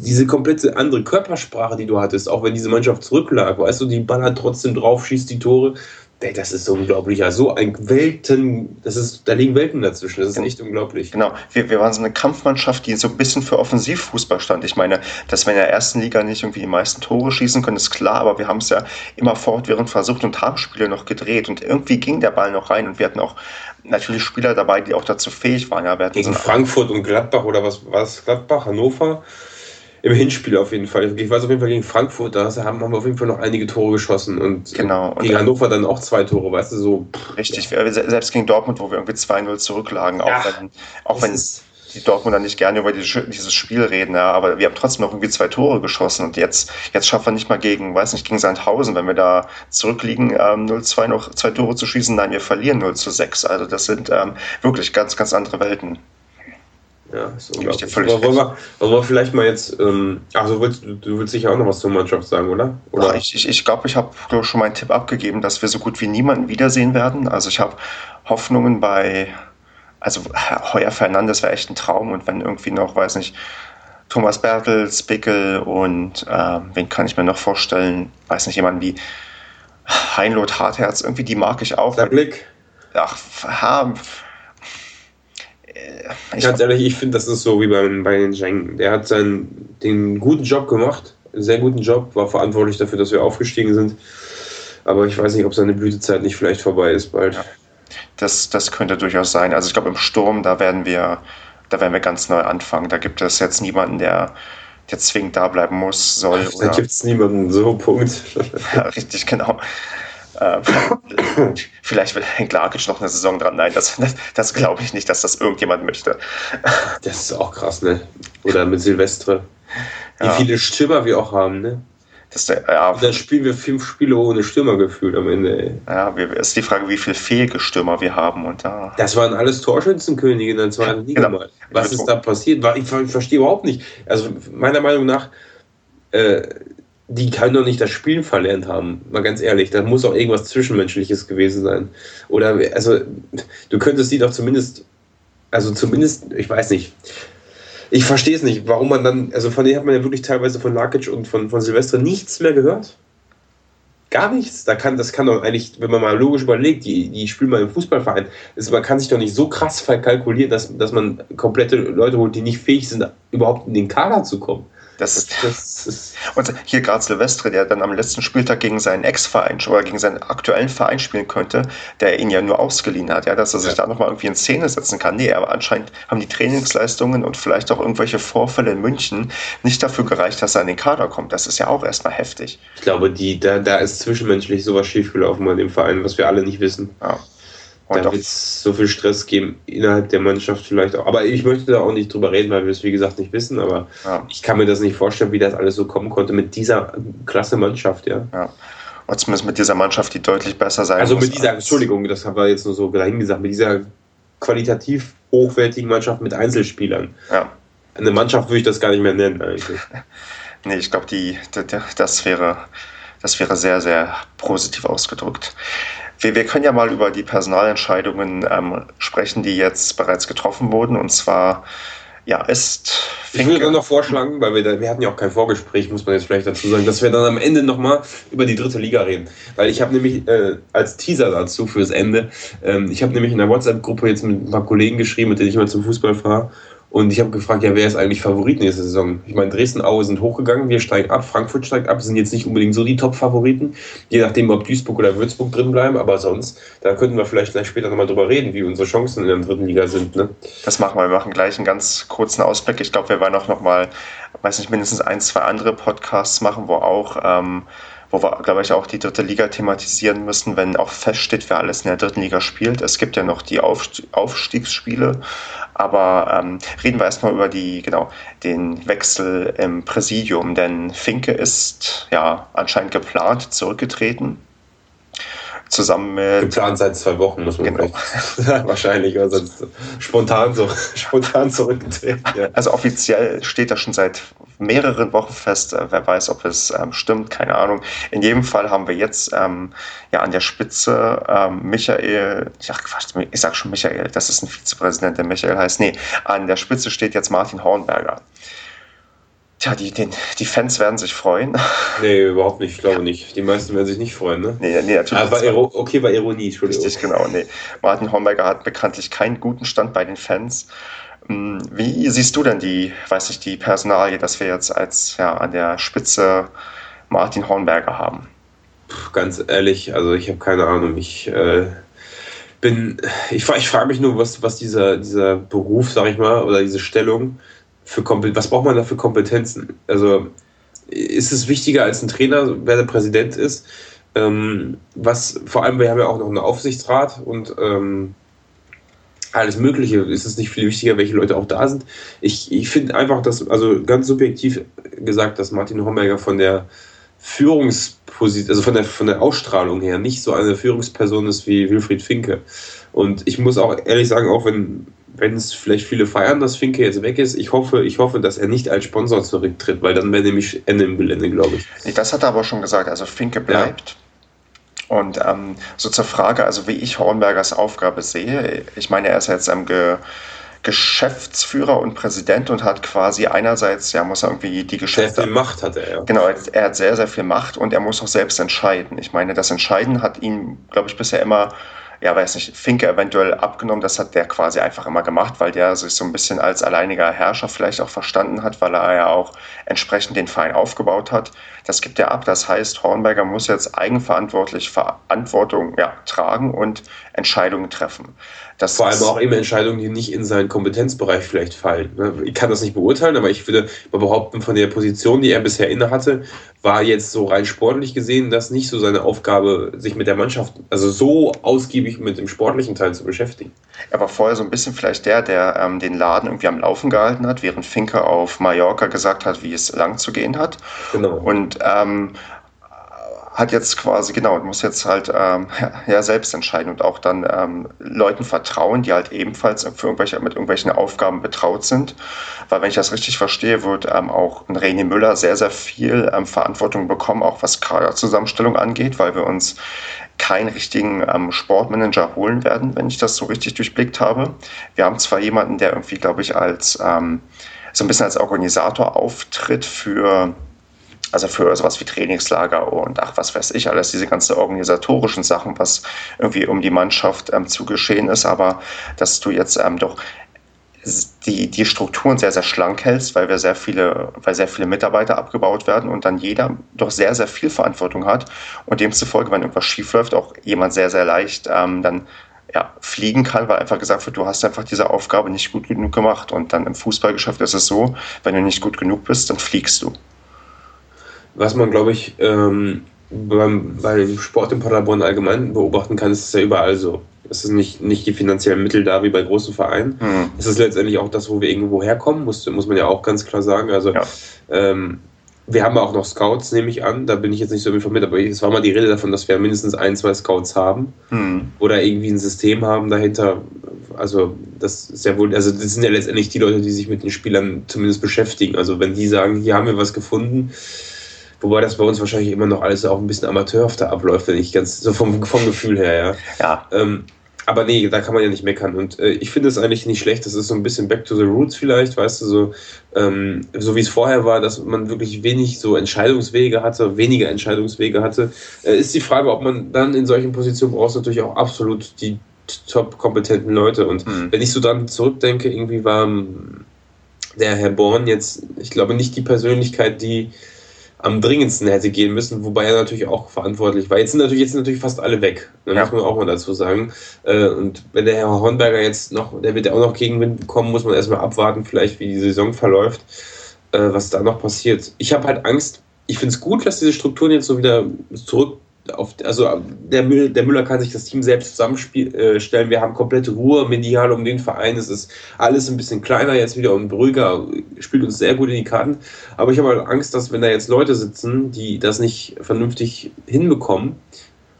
Diese komplette andere Körpersprache, die du hattest, auch wenn diese Mannschaft zurücklag, weißt du, die ballert trotzdem drauf, schießt die Tore Ey, das ist so unglaublich. Ja, so ein Welten, das ist, da liegen Welten dazwischen. Das ist echt unglaublich.
Genau. Wir, wir waren so eine Kampfmannschaft, die so ein bisschen für Offensivfußball stand. Ich meine, dass wir in der ersten Liga nicht irgendwie die meisten Tore schießen können, ist klar, aber wir haben es ja immer fortwährend versucht und haben Spiele noch gedreht und irgendwie ging der Ball noch rein und wir hatten auch natürlich Spieler dabei, die auch dazu fähig waren. Ja,
Gegen so Frankfurt und Gladbach oder was war es? Gladbach, Hannover? Im Hinspiel auf jeden Fall. Ich weiß auf jeden Fall gegen Frankfurt, da haben wir auf jeden Fall noch einige Tore geschossen und
genau.
gegen Hannover dann auch zwei Tore, weißt du, so.
Richtig, ja. selbst gegen Dortmund, wo wir irgendwie 2-0 zurücklagen, auch ja, wenn, auch wenn die Dortmunder nicht gerne über dieses Spiel reden, ja, aber wir haben trotzdem noch irgendwie zwei Tore geschossen und jetzt, jetzt schaffen wir nicht mal gegen, weiß nicht, gegen Sandhausen, wenn wir da zurückliegen, ähm, 0-2 noch zwei Tore zu schießen, nein, wir verlieren 0 6. Also das sind ähm, wirklich ganz, ganz andere Welten.
Ja, ist unglaublich. Aber wollen wir, wollen wir vielleicht mal jetzt, ähm, also willst, du willst sicher auch noch was zur Mannschaft sagen, oder? oder?
Ach, ich glaube, ich, glaub, ich habe schon meinen Tipp abgegeben, dass wir so gut wie niemanden wiedersehen werden. Also ich habe Hoffnungen bei, also Heuer Fernandes wäre echt ein Traum und wenn irgendwie noch, weiß nicht, Thomas Bertels, Bickel und äh, wen kann ich mir noch vorstellen, weiß nicht, jemand wie Heinloth Hartherz, irgendwie die mag ich auch.
Der Blick.
Ach, ha,
ich Ganz ehrlich, ich finde, das ist so wie bei, bei den Zheng. Der hat seinen, den guten Job gemacht, einen sehr guten Job, war verantwortlich dafür, dass wir aufgestiegen sind. Aber ich weiß nicht, ob seine Blütezeit nicht vielleicht vorbei ist bald. Ja,
das, das könnte durchaus sein. Also ich glaube, im Sturm, da werden wir, da werden wir ganz neu anfangen. Da gibt es jetzt niemanden, der, der zwingend da bleiben muss, soll.
Da gibt es niemanden, so Punkt.
ja, richtig, genau. Äh, vielleicht will Henk Larkic noch eine Saison dran. Nein, das, das, das glaube ich nicht, dass das irgendjemand möchte.
Das ist auch krass, ne? Oder mit Silvestre. Wie ja. viele Stürmer wir auch haben, ne? Das, ja, dann spielen wir fünf Spiele ohne Stürmer gefühlt am Ende. Ey.
Ja, ist die Frage, wie viele fähige Stürmer wir haben. Und da
das waren alles Torschützenkönige in der zweiten Liga genau. mal. Was ist da passiert? Ich, ich verstehe überhaupt nicht. Also meiner Meinung nach äh, die kann doch nicht das Spiel verlernt haben. Mal ganz ehrlich, da muss auch irgendwas Zwischenmenschliches gewesen sein. Oder, also, du könntest die doch zumindest, also zumindest, ich weiß nicht, ich verstehe es nicht, warum man dann, also von denen hat man ja wirklich teilweise von Lakic und von, von Silvestre nichts mehr gehört. Gar nichts. Da kann, das kann doch eigentlich, wenn man mal logisch überlegt, die, die spielen mal im Fußballverein, ist, man kann sich doch nicht so krass verkalkulieren, dass, dass man komplette Leute holt, die nicht fähig sind, überhaupt in den Kader zu kommen.
Das, das ist und hier gerade Silvestre, der dann am letzten Spieltag gegen seinen Ex-Verein oder gegen seinen aktuellen Verein spielen könnte, der ihn ja nur ausgeliehen hat, ja, dass er sich ja. da nochmal irgendwie in Szene setzen kann. Nee, aber anscheinend haben die Trainingsleistungen und vielleicht auch irgendwelche Vorfälle in München nicht dafür gereicht, dass er in den Kader kommt. Das ist ja auch erstmal heftig.
Ich glaube, die, da, da ist zwischenmenschlich sowas schiefgelaufen bei dem Verein, was wir alle nicht wissen. Ja. Und da wird es so viel Stress geben innerhalb der Mannschaft vielleicht auch. Aber ich möchte da auch nicht drüber reden, weil wir es wie gesagt nicht wissen. Aber ja. ich kann mir das nicht vorstellen, wie das alles so kommen konnte mit dieser klasse Mannschaft, ja.
ja. Und zumindest mit dieser Mannschaft, die deutlich besser sein
also muss. Also mit dieser, Entschuldigung, das haben wir jetzt nur so dahin gesagt, mit dieser qualitativ hochwertigen Mannschaft mit Einzelspielern. Ja. Eine Mannschaft würde ich das gar nicht mehr nennen eigentlich.
nee, ich glaube, die, das wäre, das wäre sehr, sehr positiv ausgedrückt. Wir, wir können ja mal über die Personalentscheidungen ähm, sprechen, die jetzt bereits getroffen wurden. Und zwar ja, ist.
Finke. Ich würde dann noch vorschlagen, weil wir, da, wir hatten ja auch kein Vorgespräch, muss man jetzt vielleicht dazu sagen, dass wir dann am Ende nochmal über die dritte Liga reden. Weil ich habe nämlich äh, als Teaser dazu fürs Ende, ähm, ich habe nämlich in der WhatsApp-Gruppe jetzt mit ein paar Kollegen geschrieben, mit denen ich mal zum Fußball fahre. Und ich habe gefragt, ja, wer ist eigentlich Favorit nächste Saison? Ich meine, Dresden-Aue sind hochgegangen, wir steigen ab, Frankfurt steigt ab, sind jetzt nicht unbedingt so die Top-Favoriten, je nachdem, ob Duisburg oder Würzburg drin bleiben, aber sonst, da könnten wir vielleicht gleich später nochmal drüber reden, wie unsere Chancen in der dritten Liga sind. Ne?
Das machen wir, wir machen gleich einen ganz kurzen Ausblick. Ich glaube, wir werden auch nochmal, weiß nicht, mindestens ein, zwei andere Podcasts machen, wo auch ähm, wo wir, glaube ich, auch die dritte Liga thematisieren müssen, wenn auch feststeht, wer alles in der dritten Liga spielt. Es gibt ja noch die Aufstiegsspiele, aber ähm, reden wir erstmal über die, genau, den Wechsel im Präsidium, denn Finke ist ja anscheinend geplant zurückgetreten zusammen mit.
Geplant seit zwei Wochen, muss man genau. wahrscheinlich, oder sonst spontan, so, spontan zurückgetreten.
Ja. Also offiziell steht das schon seit mehreren Wochen fest. Äh, wer weiß, ob es ähm, stimmt, keine Ahnung. In jedem Fall haben wir jetzt ähm, ja an der Spitze ähm, Michael, ich sag, Quatsch, ich sag schon Michael, das ist ein Vizepräsident, der Michael heißt. Nee, an der Spitze steht jetzt Martin Hornberger. Tja, die, den, die Fans werden sich freuen.
Nee, überhaupt nicht. Ich glaube nicht. Die meisten werden sich nicht freuen, ne? Nee, nee natürlich. Aber ah, okay, bei Ironie,
Entschuldigung. Richtig, genau. Nee. Martin Hornberger hat bekanntlich keinen guten Stand bei den Fans. Hm, wie siehst du denn die, weiß ich, die Personalie, dass wir jetzt als ja, an der Spitze Martin Hornberger haben?
Ganz ehrlich, also ich habe keine Ahnung. Ich äh, bin, ich, ich frage mich nur, was, was dieser, dieser Beruf, sag ich mal, oder diese Stellung für was braucht man da für Kompetenzen? Also ist es wichtiger als ein Trainer, wer der Präsident ist? Ähm, was vor allem, wir haben ja auch noch einen Aufsichtsrat und ähm, alles Mögliche. Ist es nicht viel wichtiger, welche Leute auch da sind? Ich, ich finde einfach, dass, also ganz subjektiv gesagt, dass Martin Homberger von der Führungsposition, also von der, von der Ausstrahlung her nicht so eine Führungsperson ist wie Wilfried Finke. Und ich muss auch ehrlich sagen, auch wenn wenn es vielleicht viele feiern, dass Finke jetzt weg ist, ich hoffe, ich hoffe, dass er nicht als Sponsor zurücktritt, weil dann wäre nämlich Ende im Gelände, glaube ich.
Das hat er aber schon gesagt, also Finke bleibt. Ja. Und ähm, so zur Frage, also wie ich Hornbergers Aufgabe sehe, ich meine, er ist jetzt am Ge Geschäftsführer und Präsident und hat quasi einerseits, ja, muss er irgendwie die Geschäfte.
Sehr viel Macht hat er, ja.
Genau, er hat sehr, sehr viel Macht und er muss auch selbst entscheiden. Ich meine, das Entscheiden hat ihn, glaube ich, bisher immer ja, weiß nicht, Finke eventuell abgenommen. Das hat der quasi einfach immer gemacht, weil der sich so ein bisschen als alleiniger Herrscher vielleicht auch verstanden hat, weil er ja auch entsprechend den Verein aufgebaut hat. Das gibt er ab. Das heißt, Hornberger muss jetzt eigenverantwortlich Verantwortung ja, tragen und Entscheidungen treffen.
Das Vor allem auch eben Entscheidungen, die nicht in seinen Kompetenzbereich vielleicht fallen. Ne? Ich kann das nicht beurteilen, aber ich würde mal behaupten, von der Position, die er bisher innehatte, war jetzt so rein sportlich gesehen das nicht so seine Aufgabe, sich mit der Mannschaft, also so ausgiebig mit dem sportlichen Teil zu beschäftigen.
Er war vorher so ein bisschen vielleicht der, der ähm, den Laden irgendwie am Laufen gehalten hat, während Finke auf Mallorca gesagt hat, wie es lang zu gehen hat. Genau. Und ähm, hat jetzt quasi, genau, muss jetzt halt ähm, ja, selbst entscheiden und auch dann ähm, Leuten vertrauen, die halt ebenfalls für irgendwelche, mit irgendwelchen Aufgaben betraut sind. Weil wenn ich das richtig verstehe, wird ähm, auch ein René Müller sehr, sehr viel ähm, Verantwortung bekommen, auch was Kaderzusammenstellung angeht, weil wir uns keinen richtigen ähm, Sportmanager holen werden, wenn ich das so richtig durchblickt habe. Wir haben zwar jemanden, der irgendwie, glaube ich, als ähm, so ein bisschen als Organisator auftritt für also für sowas wie Trainingslager und ach, was weiß ich, alles diese ganzen organisatorischen Sachen, was irgendwie um die Mannschaft ähm, zu geschehen ist, aber dass du jetzt ähm, doch die, die Strukturen sehr, sehr schlank hältst, weil wir sehr viele, weil sehr viele Mitarbeiter abgebaut werden und dann jeder doch sehr, sehr viel Verantwortung hat und demzufolge, wenn irgendwas schief läuft, auch jemand sehr, sehr leicht ähm, dann ja, fliegen kann, weil einfach gesagt wird, du hast einfach diese Aufgabe nicht gut genug gemacht. Und dann im Fußballgeschäft ist es so, wenn du nicht gut genug bist, dann fliegst du.
Was man, glaube ich, ähm, beim, beim Sport in Paderborn allgemein beobachten kann, ist es ja überall so. Es ist nicht, nicht die finanziellen Mittel da wie bei großen Vereinen. Mhm. Es ist letztendlich auch das, wo wir irgendwo herkommen, muss, muss man ja auch ganz klar sagen. Also ja. ähm, wir haben auch noch Scouts, nehme ich an. Da bin ich jetzt nicht so informiert, aber es war mal die Rede davon, dass wir mindestens ein, zwei Scouts haben mhm. oder irgendwie ein System haben dahinter. Also das ist ja wohl, also das sind ja letztendlich die Leute, die sich mit den Spielern zumindest beschäftigen. Also wenn die sagen, hier haben wir was gefunden, Wobei das bei uns wahrscheinlich immer noch alles auch ein bisschen amateurhafter abläuft, wenn ich ganz so vom, vom Gefühl her, ja.
Ja. Ähm,
aber nee, da kann man ja nicht meckern. Und äh, ich finde es eigentlich nicht schlecht. Das ist so ein bisschen back to the roots vielleicht, weißt du, so, ähm, so wie es vorher war, dass man wirklich wenig so Entscheidungswege hatte, weniger Entscheidungswege hatte. Äh, ist die Frage, ob man dann in solchen Positionen braucht natürlich auch absolut die top kompetenten Leute. Und mhm. wenn ich so dran zurückdenke, irgendwie war ähm, der Herr Born jetzt, ich glaube, nicht die Persönlichkeit, die am dringendsten hätte gehen müssen, wobei er natürlich auch verantwortlich war. Jetzt sind natürlich, jetzt sind natürlich fast alle weg, da ja. muss man auch mal dazu sagen. Äh, und wenn der Herr Hornberger jetzt noch, der wird ja auch noch Gegenwind bekommen, muss man erstmal abwarten, vielleicht wie die Saison verläuft, äh, was da noch passiert. Ich habe halt Angst, ich finde es gut, dass diese Strukturen jetzt so wieder zurück auf, also der, Müller, der Müller kann sich das Team selbst zusammenstellen. Äh, Wir haben komplette Ruhe medial um den Verein. Es ist alles ein bisschen kleiner jetzt wieder und Brügger spielt uns sehr gut in die Karten. Aber ich habe halt Angst, dass wenn da jetzt Leute sitzen, die das nicht vernünftig hinbekommen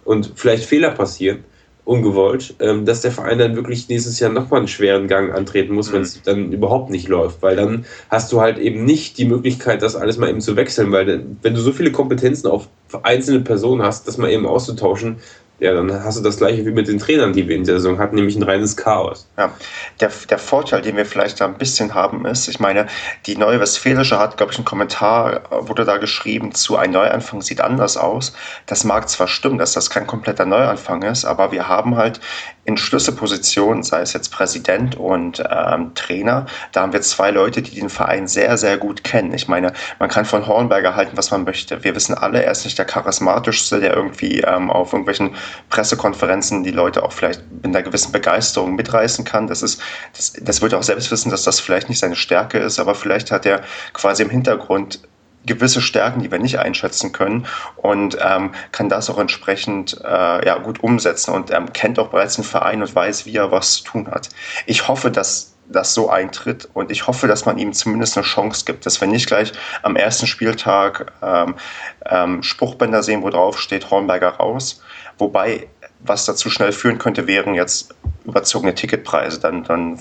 und vielleicht Fehler passieren, ungewollt, ähm, dass der Verein dann wirklich nächstes Jahr nochmal einen schweren Gang antreten muss, mhm. wenn es dann überhaupt nicht läuft. Weil dann hast du halt eben nicht die Möglichkeit, das alles mal eben zu wechseln, weil wenn du so viele Kompetenzen auf einzelne Personen hast, das mal eben auszutauschen, ja, dann hast du das gleiche wie mit den Trainern, die wir in der Saison hatten, nämlich ein reines Chaos.
Ja, der, der Vorteil, den wir vielleicht da ein bisschen haben, ist, ich meine, die Neue Westfälische hat, glaube ich, ein Kommentar, wurde da geschrieben zu ein Neuanfang sieht anders aus. Das mag zwar stimmen, dass das kein kompletter Neuanfang ist, aber wir haben halt in Schlüsselpositionen, sei es jetzt Präsident und ähm, Trainer, da haben wir zwei Leute, die den Verein sehr, sehr gut kennen. Ich meine, man kann von Hornberger halten, was man möchte. Wir wissen alle, er ist nicht der charismatischste, der irgendwie ähm, auf irgendwelchen Pressekonferenzen die Leute auch vielleicht mit einer gewissen Begeisterung mitreißen kann. Das ist, das, das wird er auch selbst wissen, dass das vielleicht nicht seine Stärke ist, aber vielleicht hat er quasi im Hintergrund gewisse Stärken, die wir nicht einschätzen können und ähm, kann das auch entsprechend äh, ja, gut umsetzen und ähm, kennt auch bereits den Verein und weiß, wie er was zu tun hat. Ich hoffe, dass das so eintritt und ich hoffe, dass man ihm zumindest eine Chance gibt, dass wir nicht gleich am ersten Spieltag ähm, ähm, Spruchbänder sehen, wo drauf steht Hornberger raus, wobei was dazu schnell führen könnte, wären jetzt überzogene Ticketpreise. Dann, dann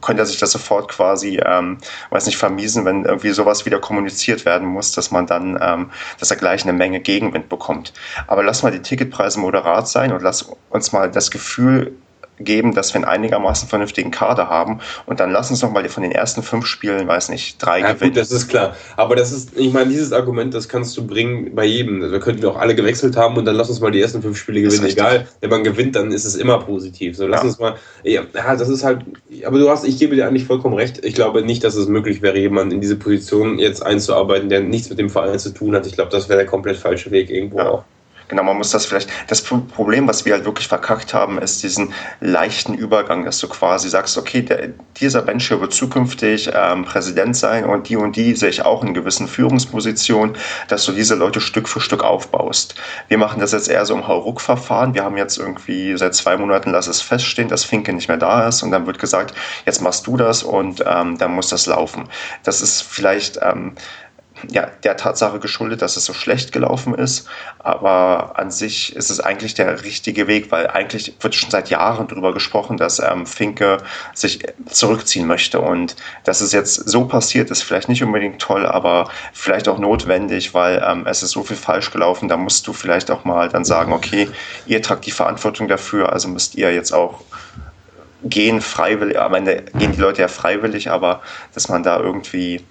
könnte er sich das sofort quasi, ähm, weiß nicht, vermiesen, wenn irgendwie sowas wieder kommuniziert werden muss, dass man dann, ähm, dass er gleich eine Menge Gegenwind bekommt. Aber lass mal die Ticketpreise moderat sein und lass uns mal das Gefühl geben, dass wir einen einigermaßen vernünftigen Kader haben. Und dann lass uns doch mal von den ersten fünf Spielen, weiß nicht, drei
ja, gewinnen. Gut, das ist klar. Aber das ist, ich meine, dieses Argument, das kannst du bringen bei jedem. Wir könnten wir auch alle gewechselt haben und dann lass uns mal die ersten fünf Spiele gewinnen. Egal, wenn man gewinnt, dann ist es immer positiv. So, lass ja. uns mal, ja, das ist halt, aber du hast, ich gebe dir eigentlich vollkommen recht. Ich glaube nicht, dass es möglich wäre, jemanden in diese Position jetzt einzuarbeiten, der nichts mit dem Verein zu tun hat. Ich glaube, das wäre der komplett falsche Weg irgendwo ja. auch.
Genau, man muss das vielleicht. Das Problem, was wir halt wirklich verkackt haben, ist diesen leichten Übergang, dass du quasi sagst, okay, der, dieser Mensch hier wird zukünftig ähm, Präsident sein und die und die sehe ich auch in gewissen Führungspositionen, dass du diese Leute Stück für Stück aufbaust. Wir machen das jetzt eher so im Hauruck-Verfahren. Wir haben jetzt irgendwie seit zwei Monaten, lass es feststehen, dass Finke nicht mehr da ist und dann wird gesagt, jetzt machst du das und ähm, dann muss das laufen. Das ist vielleicht ähm, ja, der Tatsache geschuldet, dass es so schlecht gelaufen ist. Aber an sich ist es eigentlich der richtige Weg, weil eigentlich wird schon seit Jahren darüber gesprochen, dass ähm, Finke sich zurückziehen möchte. Und dass es jetzt so passiert, ist vielleicht nicht unbedingt toll, aber vielleicht auch notwendig, weil ähm, es ist so viel falsch gelaufen. Da musst du vielleicht auch mal dann sagen, okay, ihr tragt die Verantwortung dafür, also müsst ihr jetzt auch gehen freiwillig. Am Ende gehen die Leute ja freiwillig, aber dass man da irgendwie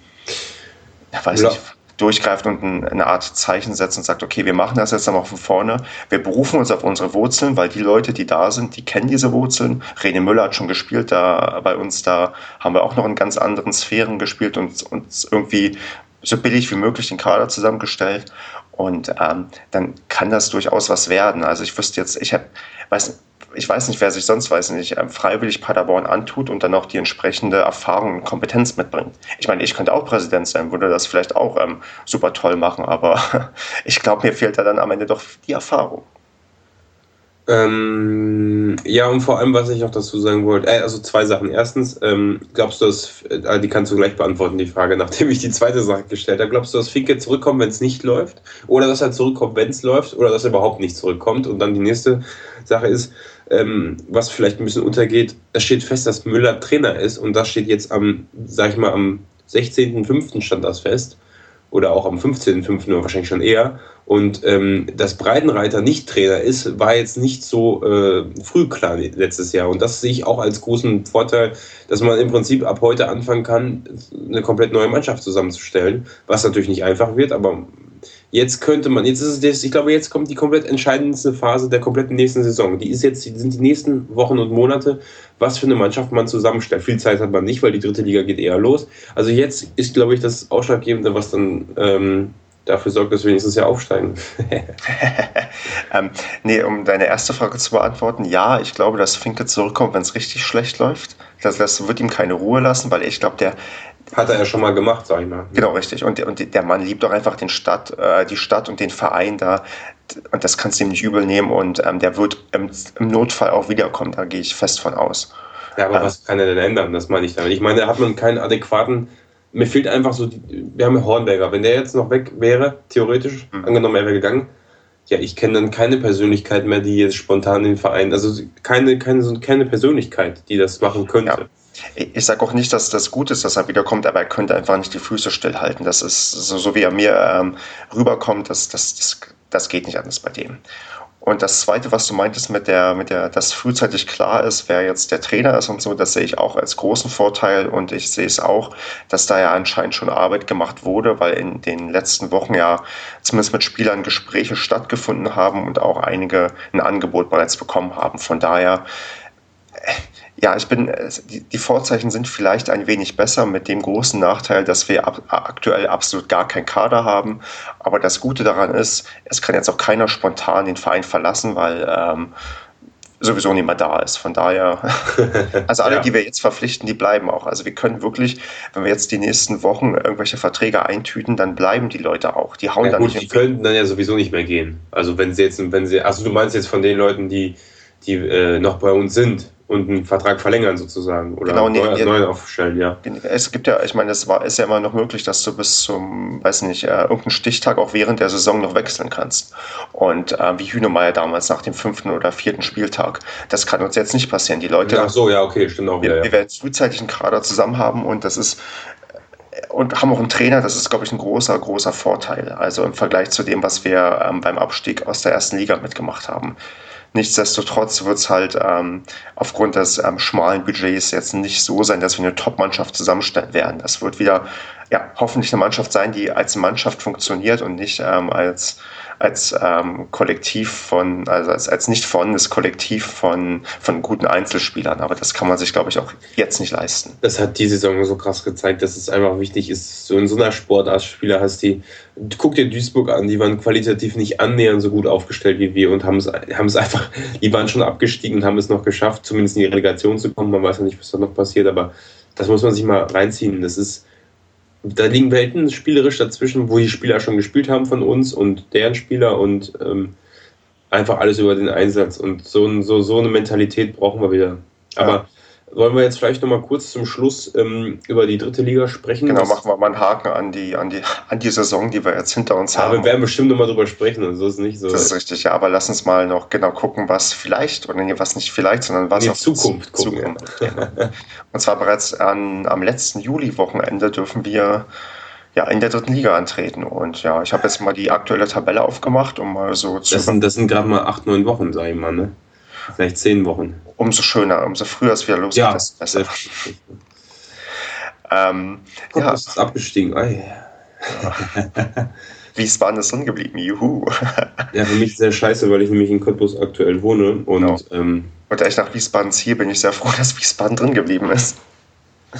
ja, weiß ja. nicht, durchgreift und eine Art Zeichen setzt und sagt, okay, wir machen das jetzt einmal von vorne. Wir berufen uns auf unsere Wurzeln, weil die Leute, die da sind, die kennen diese Wurzeln. René Müller hat schon gespielt da bei uns, da haben wir auch noch in ganz anderen Sphären gespielt und uns irgendwie so billig wie möglich den Kader zusammengestellt. Und ähm, dann kann das durchaus was werden. Also ich wüsste jetzt, ich habe, weiß ich weiß nicht, wer sich sonst, weiß nicht, ähm, freiwillig Paderborn antut und dann auch die entsprechende Erfahrung und Kompetenz mitbringt. Ich meine, ich könnte auch Präsident sein, würde das vielleicht auch ähm, super toll machen, aber ich glaube, mir fehlt da dann am Ende doch die Erfahrung.
Ähm, ja, und vor allem, was ich auch dazu sagen wollte, äh, also zwei Sachen. Erstens, ähm, glaubst du, dass, äh, die kannst du gleich beantworten, die Frage, nachdem ich die zweite Sache gestellt habe. Glaubst du, dass Finke zurückkommt, wenn es nicht läuft? Oder dass er zurückkommt, wenn es läuft? Oder dass er überhaupt nicht zurückkommt? Und dann die nächste Sache ist, ähm, was vielleicht ein bisschen untergeht, es steht fest, dass Müller Trainer ist und das steht jetzt am, sag ich mal, am 16.05. stand das fest. oder auch am 15.05. oder wahrscheinlich schon eher. Und ähm, dass Breitenreiter nicht Trainer ist, war jetzt nicht so äh, früh klar letztes Jahr. Und das sehe ich auch als großen Vorteil, dass man im Prinzip ab heute anfangen kann, eine komplett neue Mannschaft zusammenzustellen. Was natürlich nicht einfach wird, aber jetzt könnte man, jetzt ist es, ich glaube, jetzt kommt die komplett entscheidendste Phase der kompletten nächsten Saison. Die ist jetzt, sind die nächsten Wochen und Monate, was für eine Mannschaft man zusammenstellt. Viel Zeit hat man nicht, weil die dritte Liga geht eher los. Also jetzt ist, glaube ich, das Ausschlaggebende, was dann ähm, dafür sorgt, dass wir nächstes Jahr aufsteigen.
ähm, nee, um deine erste Frage zu beantworten, ja, ich glaube, dass Finke zurückkommt, wenn es richtig schlecht läuft. Das, das wird ihm keine Ruhe lassen, weil ich glaube, der.
Hat er ja schon mal gemacht, sag ich mal.
Genau, richtig. Und, und der Mann liebt doch einfach den Stadt, äh, die Stadt und den Verein da. Und das kannst du ihm nicht übel nehmen. Und ähm, der wird im, im, Notfall auch wiederkommen, da gehe ich fest von aus.
Ja, aber ähm, was kann er denn ändern? Das meine ich damit. Ich meine, da hat man keinen adäquaten mir fehlt einfach so, die, wir haben Hornberger, wenn der jetzt noch weg wäre, theoretisch, mhm. angenommen er wäre gegangen, ja, ich kenne dann keine Persönlichkeit mehr, die jetzt spontan den Verein, also keine, keine, keine Persönlichkeit, die das machen könnte. Ja.
Ich sage auch nicht, dass das gut ist, dass er wiederkommt, aber er könnte einfach nicht die Füße stillhalten. Das ist so, so wie er mir ähm, rüberkommt, das, das, das, das geht nicht anders bei dem. Und das Zweite, was du meintest mit der, mit der, dass frühzeitig klar ist, wer jetzt der Trainer ist und so, das sehe ich auch als großen Vorteil und ich sehe es auch, dass da ja anscheinend schon Arbeit gemacht wurde, weil in den letzten Wochen ja zumindest mit Spielern Gespräche stattgefunden haben und auch einige ein Angebot bereits bekommen haben. Von daher, ja, ich bin, die, die, Vorzeichen sind vielleicht ein wenig besser mit dem großen Nachteil, dass wir ab, aktuell absolut gar keinen Kader haben. Aber das Gute daran ist, es kann jetzt auch keiner spontan den Verein verlassen, weil ähm, sowieso niemand da ist. Von daher, also alle, ja. die wir jetzt verpflichten, die bleiben auch. Also wir können wirklich, wenn wir jetzt die nächsten Wochen irgendwelche Verträge eintüten, dann bleiben die Leute auch. Die hauen
ja,
dann
gut, nicht. Die könnten dann ja sowieso nicht mehr gehen. Also wenn sie jetzt, wenn sie, also du meinst jetzt von den Leuten, die, die äh, noch bei uns sind, und einen Vertrag verlängern sozusagen oder genau, neu, nee, neu aufstellen, ja.
Es gibt ja, ich meine, es war, ist ja immer noch möglich, dass du bis zum, weiß nicht, äh, irgendeinen Stichtag auch während der Saison noch wechseln kannst. Und äh, wie Hühnemeier damals nach dem fünften oder vierten Spieltag. Das kann uns jetzt nicht passieren. Die Leute.
Ach so, ja, okay, stimmt auch
wieder. Wir, ja. wir werden frühzeitig einen Kader zusammen haben und das ist und haben auch einen Trainer, das ist, glaube ich, ein großer, großer Vorteil. Also im Vergleich zu dem, was wir ähm, beim Abstieg aus der ersten Liga mitgemacht haben. Nichtsdestotrotz wird es halt ähm, aufgrund des ähm, schmalen Budgets jetzt nicht so sein, dass wir eine Top-Mannschaft zusammenstellen werden. Das wird wieder ja, hoffentlich eine Mannschaft sein, die als Mannschaft funktioniert und nicht ähm, als als ähm, Kollektiv von, also als, als nicht vorhandenes Kollektiv von, von guten Einzelspielern. Aber das kann man sich, glaube ich, auch jetzt nicht leisten.
Das hat die Saison so krass gezeigt, dass es einfach wichtig ist, so in so einer Sportart Spieler hast, die, guck dir Duisburg an, die waren qualitativ nicht annähernd so gut aufgestellt wie wir und haben es, haben es einfach, die waren schon abgestiegen und haben es noch geschafft, zumindest in die Relegation zu kommen. Man weiß ja nicht, was da noch passiert, aber das muss man sich mal reinziehen. Das ist, da liegen Welten spielerisch dazwischen, wo die Spieler schon gespielt haben von uns und deren Spieler und ähm, einfach alles über den Einsatz. Und so, so, so eine Mentalität brauchen wir wieder. Aber ja. Wollen wir jetzt vielleicht noch mal kurz zum Schluss ähm, über die dritte Liga sprechen?
Genau, machen wir mal einen Haken an die, an die, an die Saison, die wir jetzt hinter uns
ja,
haben.
wir werden bestimmt noch mal drüber sprechen und so ist nicht so.
Das ist richtig, ja, aber lass uns mal noch genau gucken, was vielleicht, oder nee, was nicht vielleicht, sondern was
in die Zukunft gucken.
Zukunft. Genau. und zwar bereits an, am letzten Juli-Wochenende dürfen wir ja, in der dritten Liga antreten. Und ja, ich habe jetzt mal die aktuelle Tabelle aufgemacht, um mal so
zu. Das sind, das sind gerade mal acht, neun Wochen, sag ich mal, ne? Vielleicht zehn Wochen.
Umso schöner, umso früher es wieder losgeht,
ja, desto besser. ähm, Gott, ja. ist abgestiegen. Ei.
Wiesbaden ist drin geblieben, juhu.
ja, für mich sehr scheiße, weil ich nämlich in Cottbus aktuell wohne. Und, genau. ähm,
und da ich nach Wiesbaden ziehe, bin ich sehr froh, dass Wiesbaden drin geblieben ist.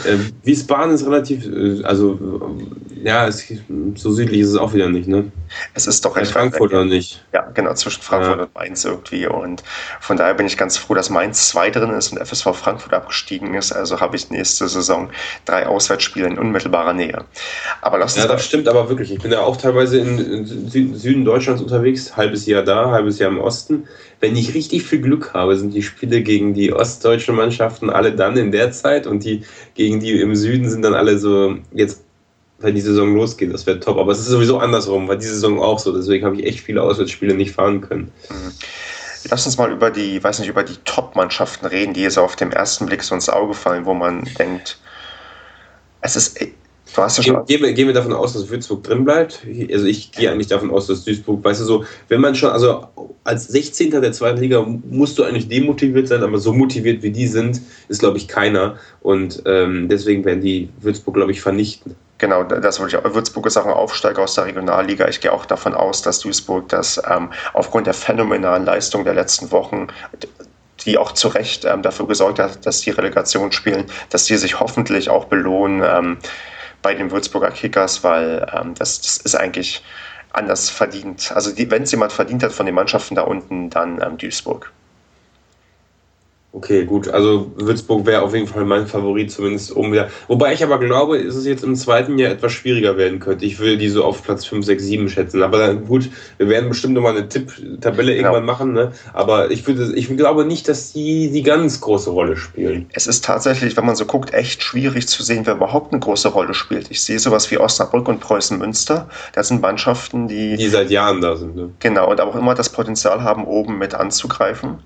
Äh, Wiesbaden ist relativ, äh, also ja, es, so südlich ist es auch wieder nicht, ne?
Es ist doch recht
Frankfurt oder nicht?
Ja, genau, zwischen Frankfurt ja. und Mainz irgendwie. Und von daher bin ich ganz froh, dass Mainz 2 drin ist und FSV Frankfurt abgestiegen ist. Also habe ich nächste Saison drei Auswärtsspiele in unmittelbarer Nähe.
Aber lass uns Ja, das stimmt aber wirklich. Ich bin ja auch teilweise in Süden Deutschlands unterwegs, halbes Jahr da, halbes Jahr im Osten wenn ich richtig viel Glück habe, sind die Spiele gegen die ostdeutschen Mannschaften alle dann in der Zeit und die gegen die im Süden sind dann alle so jetzt wenn die Saison losgeht, das wäre top. Aber es ist sowieso andersrum, war die Saison auch so. Deswegen habe ich echt viele Auswärtsspiele nicht fahren können. Mhm.
Lass uns mal über die, weiß nicht, über die Top-Mannschaften reden, die so auf dem ersten Blick so ins Auge fallen, wo man denkt, es ist
Du ja schon. Gehen, wir, gehen wir davon aus, dass Würzburg drin bleibt? Also ich gehe eigentlich davon aus, dass Duisburg, weißt du so, wenn man schon, also als 16. der zweiten Liga musst du eigentlich demotiviert sein, aber so motiviert wie die sind, ist glaube ich keiner. Und ähm, deswegen werden die Würzburg, glaube ich, vernichten.
Genau, das wollte ich auch. Würzburg ist auch ein Aufsteiger aus der Regionalliga. Ich gehe auch davon aus, dass Duisburg das ähm, aufgrund der phänomenalen Leistung der letzten Wochen die auch zu Recht ähm, dafür gesorgt hat, dass die Relegation spielen, dass die sich hoffentlich auch belohnen ähm, bei den Würzburger Kickers, weil ähm, das, das, ist eigentlich anders verdient. Also wenn es jemand verdient hat von den Mannschaften da unten, dann ähm, Duisburg.
Okay, gut. Also Würzburg wäre auf jeden Fall mein Favorit, zumindest um wieder. Wobei ich aber glaube, dass es jetzt im zweiten Jahr etwas schwieriger werden könnte. Ich will die so auf Platz 5, 6, 7 schätzen. Aber dann, gut, wir werden bestimmt nochmal eine Tipp-Tabelle genau. irgendwann machen. Ne? Aber ich, würde, ich glaube nicht, dass die die ganz große Rolle spielen.
Es ist tatsächlich, wenn man so guckt, echt schwierig zu sehen, wer überhaupt eine große Rolle spielt. Ich sehe sowas wie Osnabrück und Preußen Münster. Das sind Mannschaften, die.
Die seit Jahren da sind. Ne?
Genau, und auch immer das Potenzial haben, oben mit anzugreifen.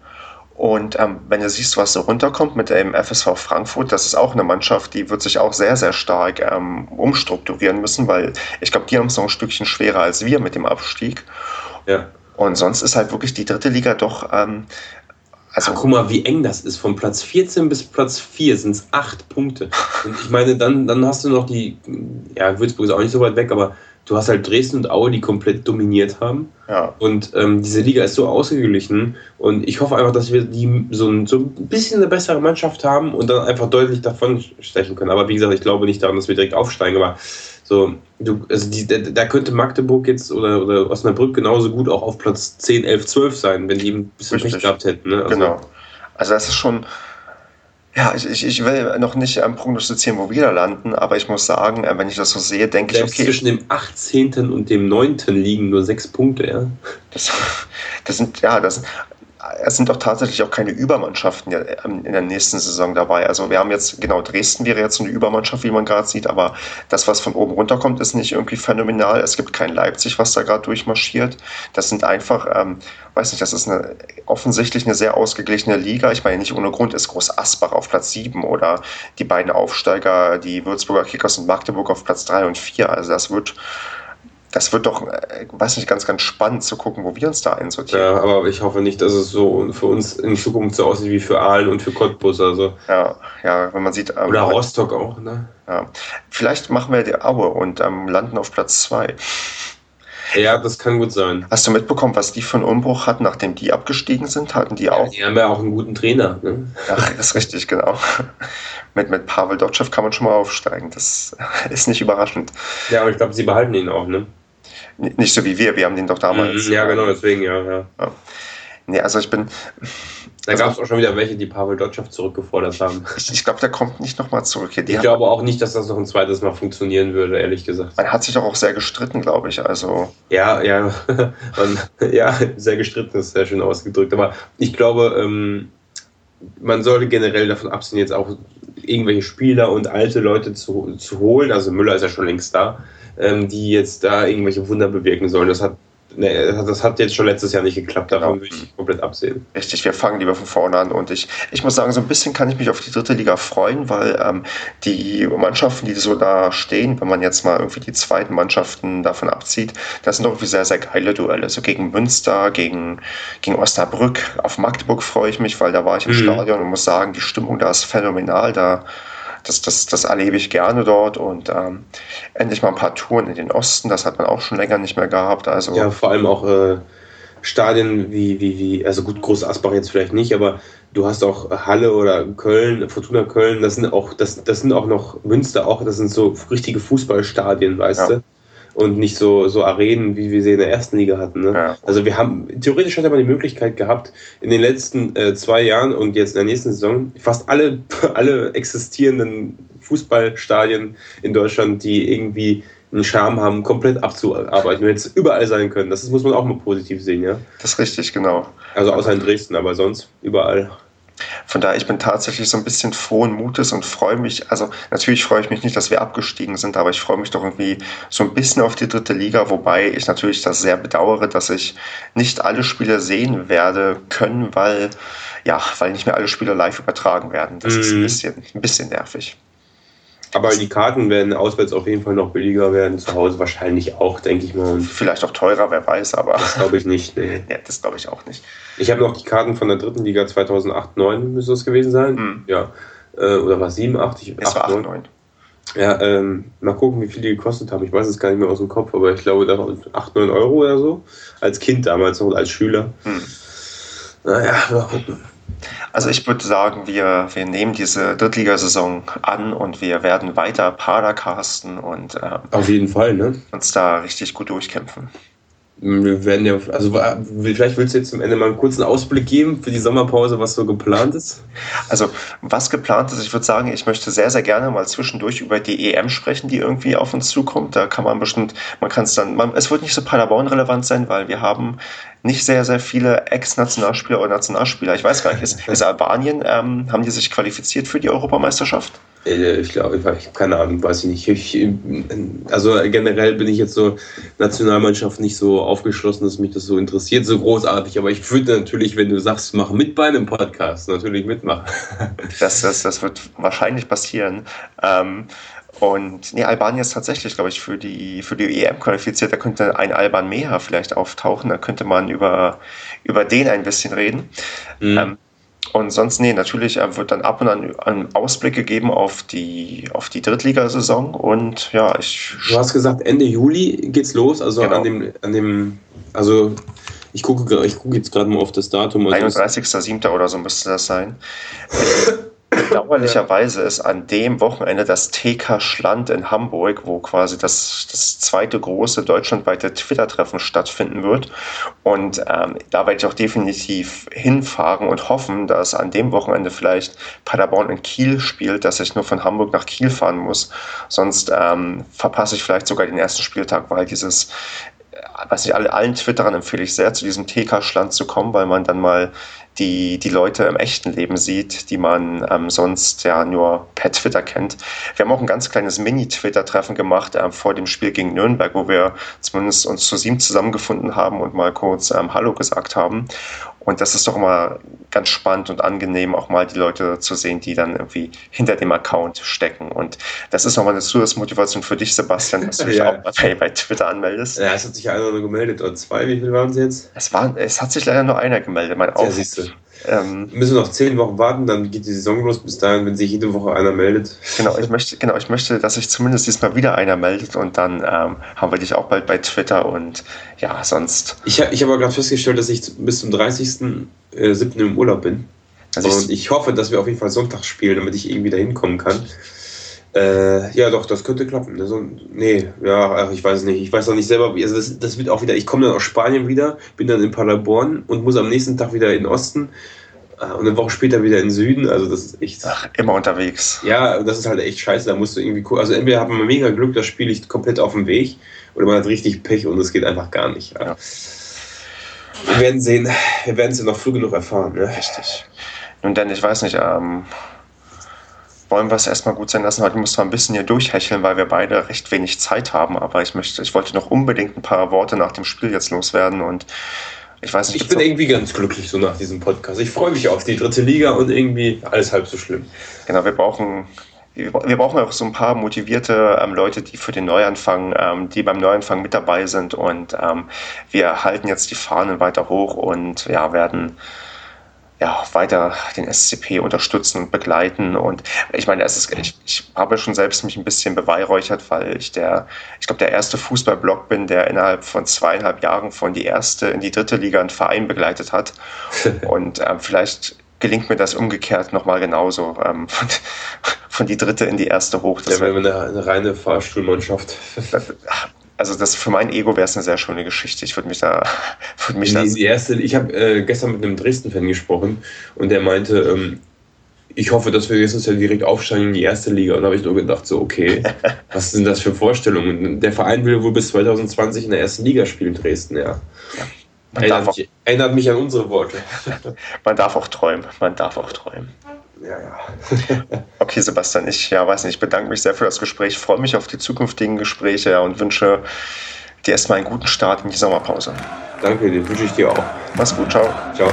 Und ähm, wenn du siehst, was so runterkommt mit dem FSV Frankfurt, das ist auch eine Mannschaft, die wird sich auch sehr, sehr stark ähm, umstrukturieren müssen, weil ich glaube, die haben es noch ein Stückchen schwerer als wir mit dem Abstieg. Ja. Und sonst ist halt wirklich die dritte Liga doch. Ähm,
also guck mal, wie eng das ist. Von Platz 14 bis Platz 4 sind es acht Punkte. Und ich meine, dann, dann hast du noch die, ja, Würzburg ist auch nicht so weit weg, aber du hast halt Dresden und Aue, die komplett dominiert haben. Ja. Und ähm, diese Liga ist so ausgeglichen. Und ich hoffe einfach, dass wir die so ein, so ein bisschen eine bessere Mannschaft haben und dann einfach deutlich davon stechen können. Aber wie gesagt, ich glaube nicht daran, dass wir direkt aufsteigen. Aber so, du, also die, da könnte Magdeburg jetzt oder, oder Osnabrück genauso gut auch auf Platz 10, 11, 12 sein, wenn die ein bisschen Pech gehabt hätten. Ne?
Also, genau. Also das ist schon, ja, ich, ich, ich will noch nicht ähm, prognostizieren, wo wir da landen, aber ich muss sagen, äh, wenn ich das so sehe, denke ich,
okay. Zwischen dem 18. und dem 9. liegen nur sechs Punkte, ja.
Das, das sind, ja, das, es sind doch tatsächlich auch keine Übermannschaften ähm, in der nächsten Saison dabei. Also wir haben jetzt, genau, Dresden wäre jetzt eine Übermannschaft, wie man gerade sieht, aber das, was von oben runterkommt, ist nicht irgendwie phänomenal. Es gibt kein Leipzig, was da gerade durchmarschiert. Das sind einfach, ähm, weiß nicht, das ist eine, offensichtlich eine sehr ausgeglichene Liga. Ich meine, nicht ohne Grund ist Groß Asbach auf Platz 7 oder die beiden Aufsteiger, die Würzburger Kickers und Magdeburg auf Platz 3 und 4. Also das wird das wird doch, äh, weiß nicht, ganz, ganz spannend zu gucken, wo wir uns da einsortieren.
Ja, aber ich hoffe nicht, dass es so für uns in Zukunft so aussieht wie für Aalen und für Cottbus. Also.
Ja, ja, wenn man sieht.
Ähm, Oder Rostock auch, ne?
Ja. Vielleicht machen wir die Aue und ähm, landen auf Platz 2.
Ja, das kann gut sein.
Hast du mitbekommen, was die für einen Umbruch hatten, nachdem die abgestiegen sind? Hatten die auch? Ja,
die haben ja auch einen guten Trainer. Ne?
Ja, das ist richtig, genau. mit, mit Pavel Dotschew kann man schon mal aufsteigen. Das ist nicht überraschend.
Ja, aber ich glaube, sie behalten ihn auch, ne?
Nicht so wie wir, wir haben den doch damals.
Mhm, ja, genau, deswegen, ja. ja. ja.
Nee, also ich bin.
Da also, gab es auch schon wieder welche, die Pavel Dotschew zurückgefordert haben.
Ich, ich glaube, der kommt nicht nochmal zurück.
Die ich glaube auch nicht, dass das noch ein zweites Mal funktionieren würde, ehrlich gesagt.
Man hat sich doch auch sehr gestritten, glaube ich. Also.
Ja, ja. man, ja, sehr gestritten ist sehr schön ausgedrückt. Aber ich glaube, ähm, man sollte generell davon absehen, jetzt auch irgendwelche Spieler und alte Leute zu, zu holen. Also Müller ist ja schon längst da ähm, die jetzt da irgendwelche Wunder bewirken sollen. Das hat, ne, das hat jetzt schon letztes Jahr nicht geklappt, davon genau. würde ich komplett absehen.
Richtig, wir fangen lieber von vorne an und ich, ich muss sagen, so ein bisschen kann ich mich auf die dritte Liga freuen, weil ähm, die Mannschaften, die so da stehen, wenn man jetzt mal irgendwie die zweiten Mannschaften davon abzieht, das sind doch irgendwie sehr, sehr geile Duelle. So gegen Münster, gegen, gegen Osnabrück, auf Magdeburg freue ich mich, weil da war ich im mhm. Stadion und muss sagen, die Stimmung da ist phänomenal. Da das, das, das erlebe ich gerne dort und ähm, endlich mal ein paar Touren in den Osten, das hat man auch schon länger nicht mehr gehabt. Also
ja, vor allem auch äh, Stadien wie, wie, wie, also gut, Groß Asbach jetzt vielleicht nicht, aber du hast auch Halle oder Köln, Fortuna Köln, das sind auch, das, das sind auch noch Münster auch, das sind so richtige Fußballstadien, weißt ja. du? Und nicht so, so Arenen, wie wir sie in der ersten Liga hatten. Ne? Ja. Also wir haben, theoretisch hat man die Möglichkeit gehabt, in den letzten äh, zwei Jahren und jetzt in der nächsten Saison fast alle, alle existierenden Fußballstadien in Deutschland, die irgendwie einen Charme haben, komplett abzuarbeiten, wir jetzt überall sein können. Das muss man auch mal positiv sehen, ja.
Das ist richtig, genau.
Also außer in Dresden, aber sonst überall.
Von daher, ich bin tatsächlich so ein bisschen frohen Mutes und freue mich, also natürlich freue ich mich nicht, dass wir abgestiegen sind, aber ich freue mich doch irgendwie so ein bisschen auf die dritte Liga, wobei ich natürlich das sehr bedauere, dass ich nicht alle Spiele sehen werde können, weil, ja, weil nicht mehr alle Spiele live übertragen werden. Das mhm. ist ein mhm. bisschen, ein bisschen nervig.
Aber die Karten werden auswärts auf jeden Fall noch billiger werden, zu Hause wahrscheinlich auch, denke ich mal. Und
Vielleicht auch teurer, wer weiß, aber.
Das glaube ich nicht. Nee.
ja, das glaube ich auch nicht.
Ich habe noch die Karten von der dritten Liga 2008, 9 müsste das gewesen sein.
Hm.
Ja. Äh, oder war es 7, 8? Ich,
Es war
8,
8,
9.
9.
Ja, ähm, mal gucken, wie viel die gekostet haben. Ich weiß es gar nicht mehr aus dem Kopf, aber ich glaube, da waren 8, 9 Euro oder so. Als Kind damals noch, als Schüler.
Hm.
Naja, mal gucken.
Also ich würde sagen, wir, wir nehmen diese Drittligasaison an und wir werden weiter Padercasten und ähm,
Auf jeden Fall, ne?
uns da richtig gut durchkämpfen.
Wir werden ja, also vielleicht willst du jetzt zum Ende mal einen kurzen Ausblick geben für die Sommerpause, was so geplant ist.
Also was geplant ist, ich würde sagen, ich möchte sehr, sehr gerne mal zwischendurch über die EM sprechen, die irgendwie auf uns zukommt. Da kann man bestimmt, man kann es dann, man, es wird nicht so Paderborn relevant sein, weil wir haben nicht sehr, sehr viele Ex-Nationalspieler oder Nationalspieler. Ich weiß gar nicht, ist, ist Albanien, ähm, haben die sich qualifiziert für die Europameisterschaft?
Äh, Ich glaube, ich, ich habe keine Ahnung, weiß ich nicht. Ich, also generell bin ich jetzt so Nationalmannschaft nicht so aufgeschlossen, dass mich das so interessiert, so großartig. Aber ich würde natürlich, wenn du sagst, mach mit bei einem Podcast, natürlich mitmachen.
Das, das, das wird wahrscheinlich passieren. Ähm, und nee, Albanien ist tatsächlich, glaube ich, für die, für die EM qualifiziert. Da könnte ein Alban Meha vielleicht auftauchen. Da könnte man über, über den ein bisschen reden.
Mhm.
Ähm, und sonst, nee, natürlich äh, wird dann ab und an ein Ausblick gegeben auf die, auf die Drittligasaison. Und ja, ich.
Du hast gesagt, Ende Juli geht's los, also
Genau.
an dem, an dem, also ich gucke, ich gucke jetzt gerade mal auf das Datum. Also es-
31.07. oder so müsste das sein. Bedauerlicherweise ist an dem Wochenende das TK Schland in Hamburg, wo quasi das, das zweite große deutschlandweite Twitter-Treffen stattfinden wird. Und ähm, da werde ich auch definitiv hinfahren und hoffen, dass an dem Wochenende vielleicht Paderborn in Kiel spielt, dass ich nur von Hamburg nach Kiel fahren muss. Sonst ähm, verpasse ich vielleicht sogar den ersten Spieltag, weil dieses weiß nicht, alle, allen Twitterern empfehle ich sehr, zu diesem TK-Schland zu kommen, weil man dann mal die, die Leute im echten Leben sieht, die man ähm, sonst ja nur per Twitter kennt. Wir haben auch ein ganz kleines Mini-Twitter-Treffen gemacht ähm, vor dem Spiel gegen Nürnberg, wo wir zumindest uns zu sieben zusammengefunden haben und mal kurz ähm, Hallo gesagt haben. Und das ist doch immer ganz spannend und angenehm, auch mal die Leute zu sehen, die dann irgendwie hinter dem Account stecken. Und das ist nochmal eine Zusatzmotivation für dich, Sebastian, dass du dich
Ja.
auch bei, bei Twitter anmeldest.
ja, es hat sich einer nur gemeldet, oder zwei, wie viele waren es jetzt?
Es, war, es hat sich leider nur einer gemeldet, mein
Ja,
auch.
siehst du.
Ähm,
Müssen noch zehn Wochen warten, dann geht die Saison los. Bis dahin, wenn sich jede Woche einer meldet.
genau, ich möchte, genau, ich möchte, dass sich zumindest diesmal wieder einer meldet und dann ähm, haben wir dich auch bald bei Twitter und ja, sonst.
Ich, ich habe aber gerade festgestellt, dass ich bis zum 30.07. im Urlaub bin.
Also
Und
ich,
ich hoffe, dass wir auf jeden Fall Sonntag spielen, damit ich irgendwie da hinkommen kann. Äh, ja, doch, das könnte klappen. Ne? So, nee, ja, ach, ich weiß es nicht. Ich weiß noch nicht selber. Also das, das wird auch wieder. Ich komme dann aus Spanien wieder, bin dann in Paderborn und muss am nächsten Tag wieder in den Osten äh, und eine Woche später wieder in den Süden. Also das ist echt.
ach, immer unterwegs.
Ja, das ist halt echt scheiße. Da musst du irgendwie. Also entweder hat man mega Glück, das Spiel liegt komplett auf dem Weg, oder man hat richtig Pech und es geht einfach gar nicht. Ja.
Ja.
Wir werden sehen. Wir werden es ja noch früh genug erfahren. Ne?
Richtig. Nun denn, ich weiß nicht, ähm, wollen wir es erstmal gut sein lassen. Heute müssen wir ein bisschen hier durchhecheln, weil wir beide recht wenig Zeit haben. Aber ich möchte, ich wollte noch unbedingt ein paar Worte nach dem Spiel jetzt loswerden und ich weiß nicht,
Ich bin irgendwie ganz glücklich so nach diesem Podcast. Ich freue mich auf die dritte Liga und irgendwie alles halb so schlimm.
Genau, wir brauchen, wir wir brauchen auch so ein paar motivierte ähm, Leute, die für den Neuanfang, ähm, die beim Neuanfang mit dabei sind. Und ähm, wir halten jetzt die Fahnen weiter hoch und ja, werden ja, weiter den SCP unterstützen und begleiten. Und ich meine, es ist, ich, ich habe schon selbst mich ein bisschen beweihräuchert, weil ich der, ich glaube, der erste Fußballblog bin, der innerhalb von zweieinhalb Jahren von die erste in die dritte Liga einen Verein begleitet hat. Und ähm, vielleicht gelingt mir das umgekehrt nochmal genauso. Ähm, von, von die dritte in die erste hoch. Das
Ja, wenn wir eine, eine reine Fahrstuhlmannschaft.
also das für mein Ego wäre es eine sehr schöne Geschichte. Ich würde mich da, würde mich da
die, erste, ich habe äh, gestern mit einem Dresden-Fan gesprochen und der meinte, ähm, ich hoffe, dass wir jetzt ja direkt aufsteigen in die erste Liga. Und da habe ich nur gedacht, so, okay, was sind das für Vorstellungen? Der Verein will wohl bis 2020 in der ersten Liga spielen, Dresden, ja.
man, darf
Erinnert mich, erinnert mich an unsere Worte.
man darf auch träumen. Man darf auch träumen.
Ja, ja.
Okay, Sebastian, ich ja, weiß nicht, ich bedanke mich sehr für das Gespräch, freue mich auf die zukünftigen Gespräche ja, und wünsche dir erstmal einen guten Start in die Sommerpause.
Danke, den wünsche ich dir auch.
Mach's gut, ciao.
Ciao.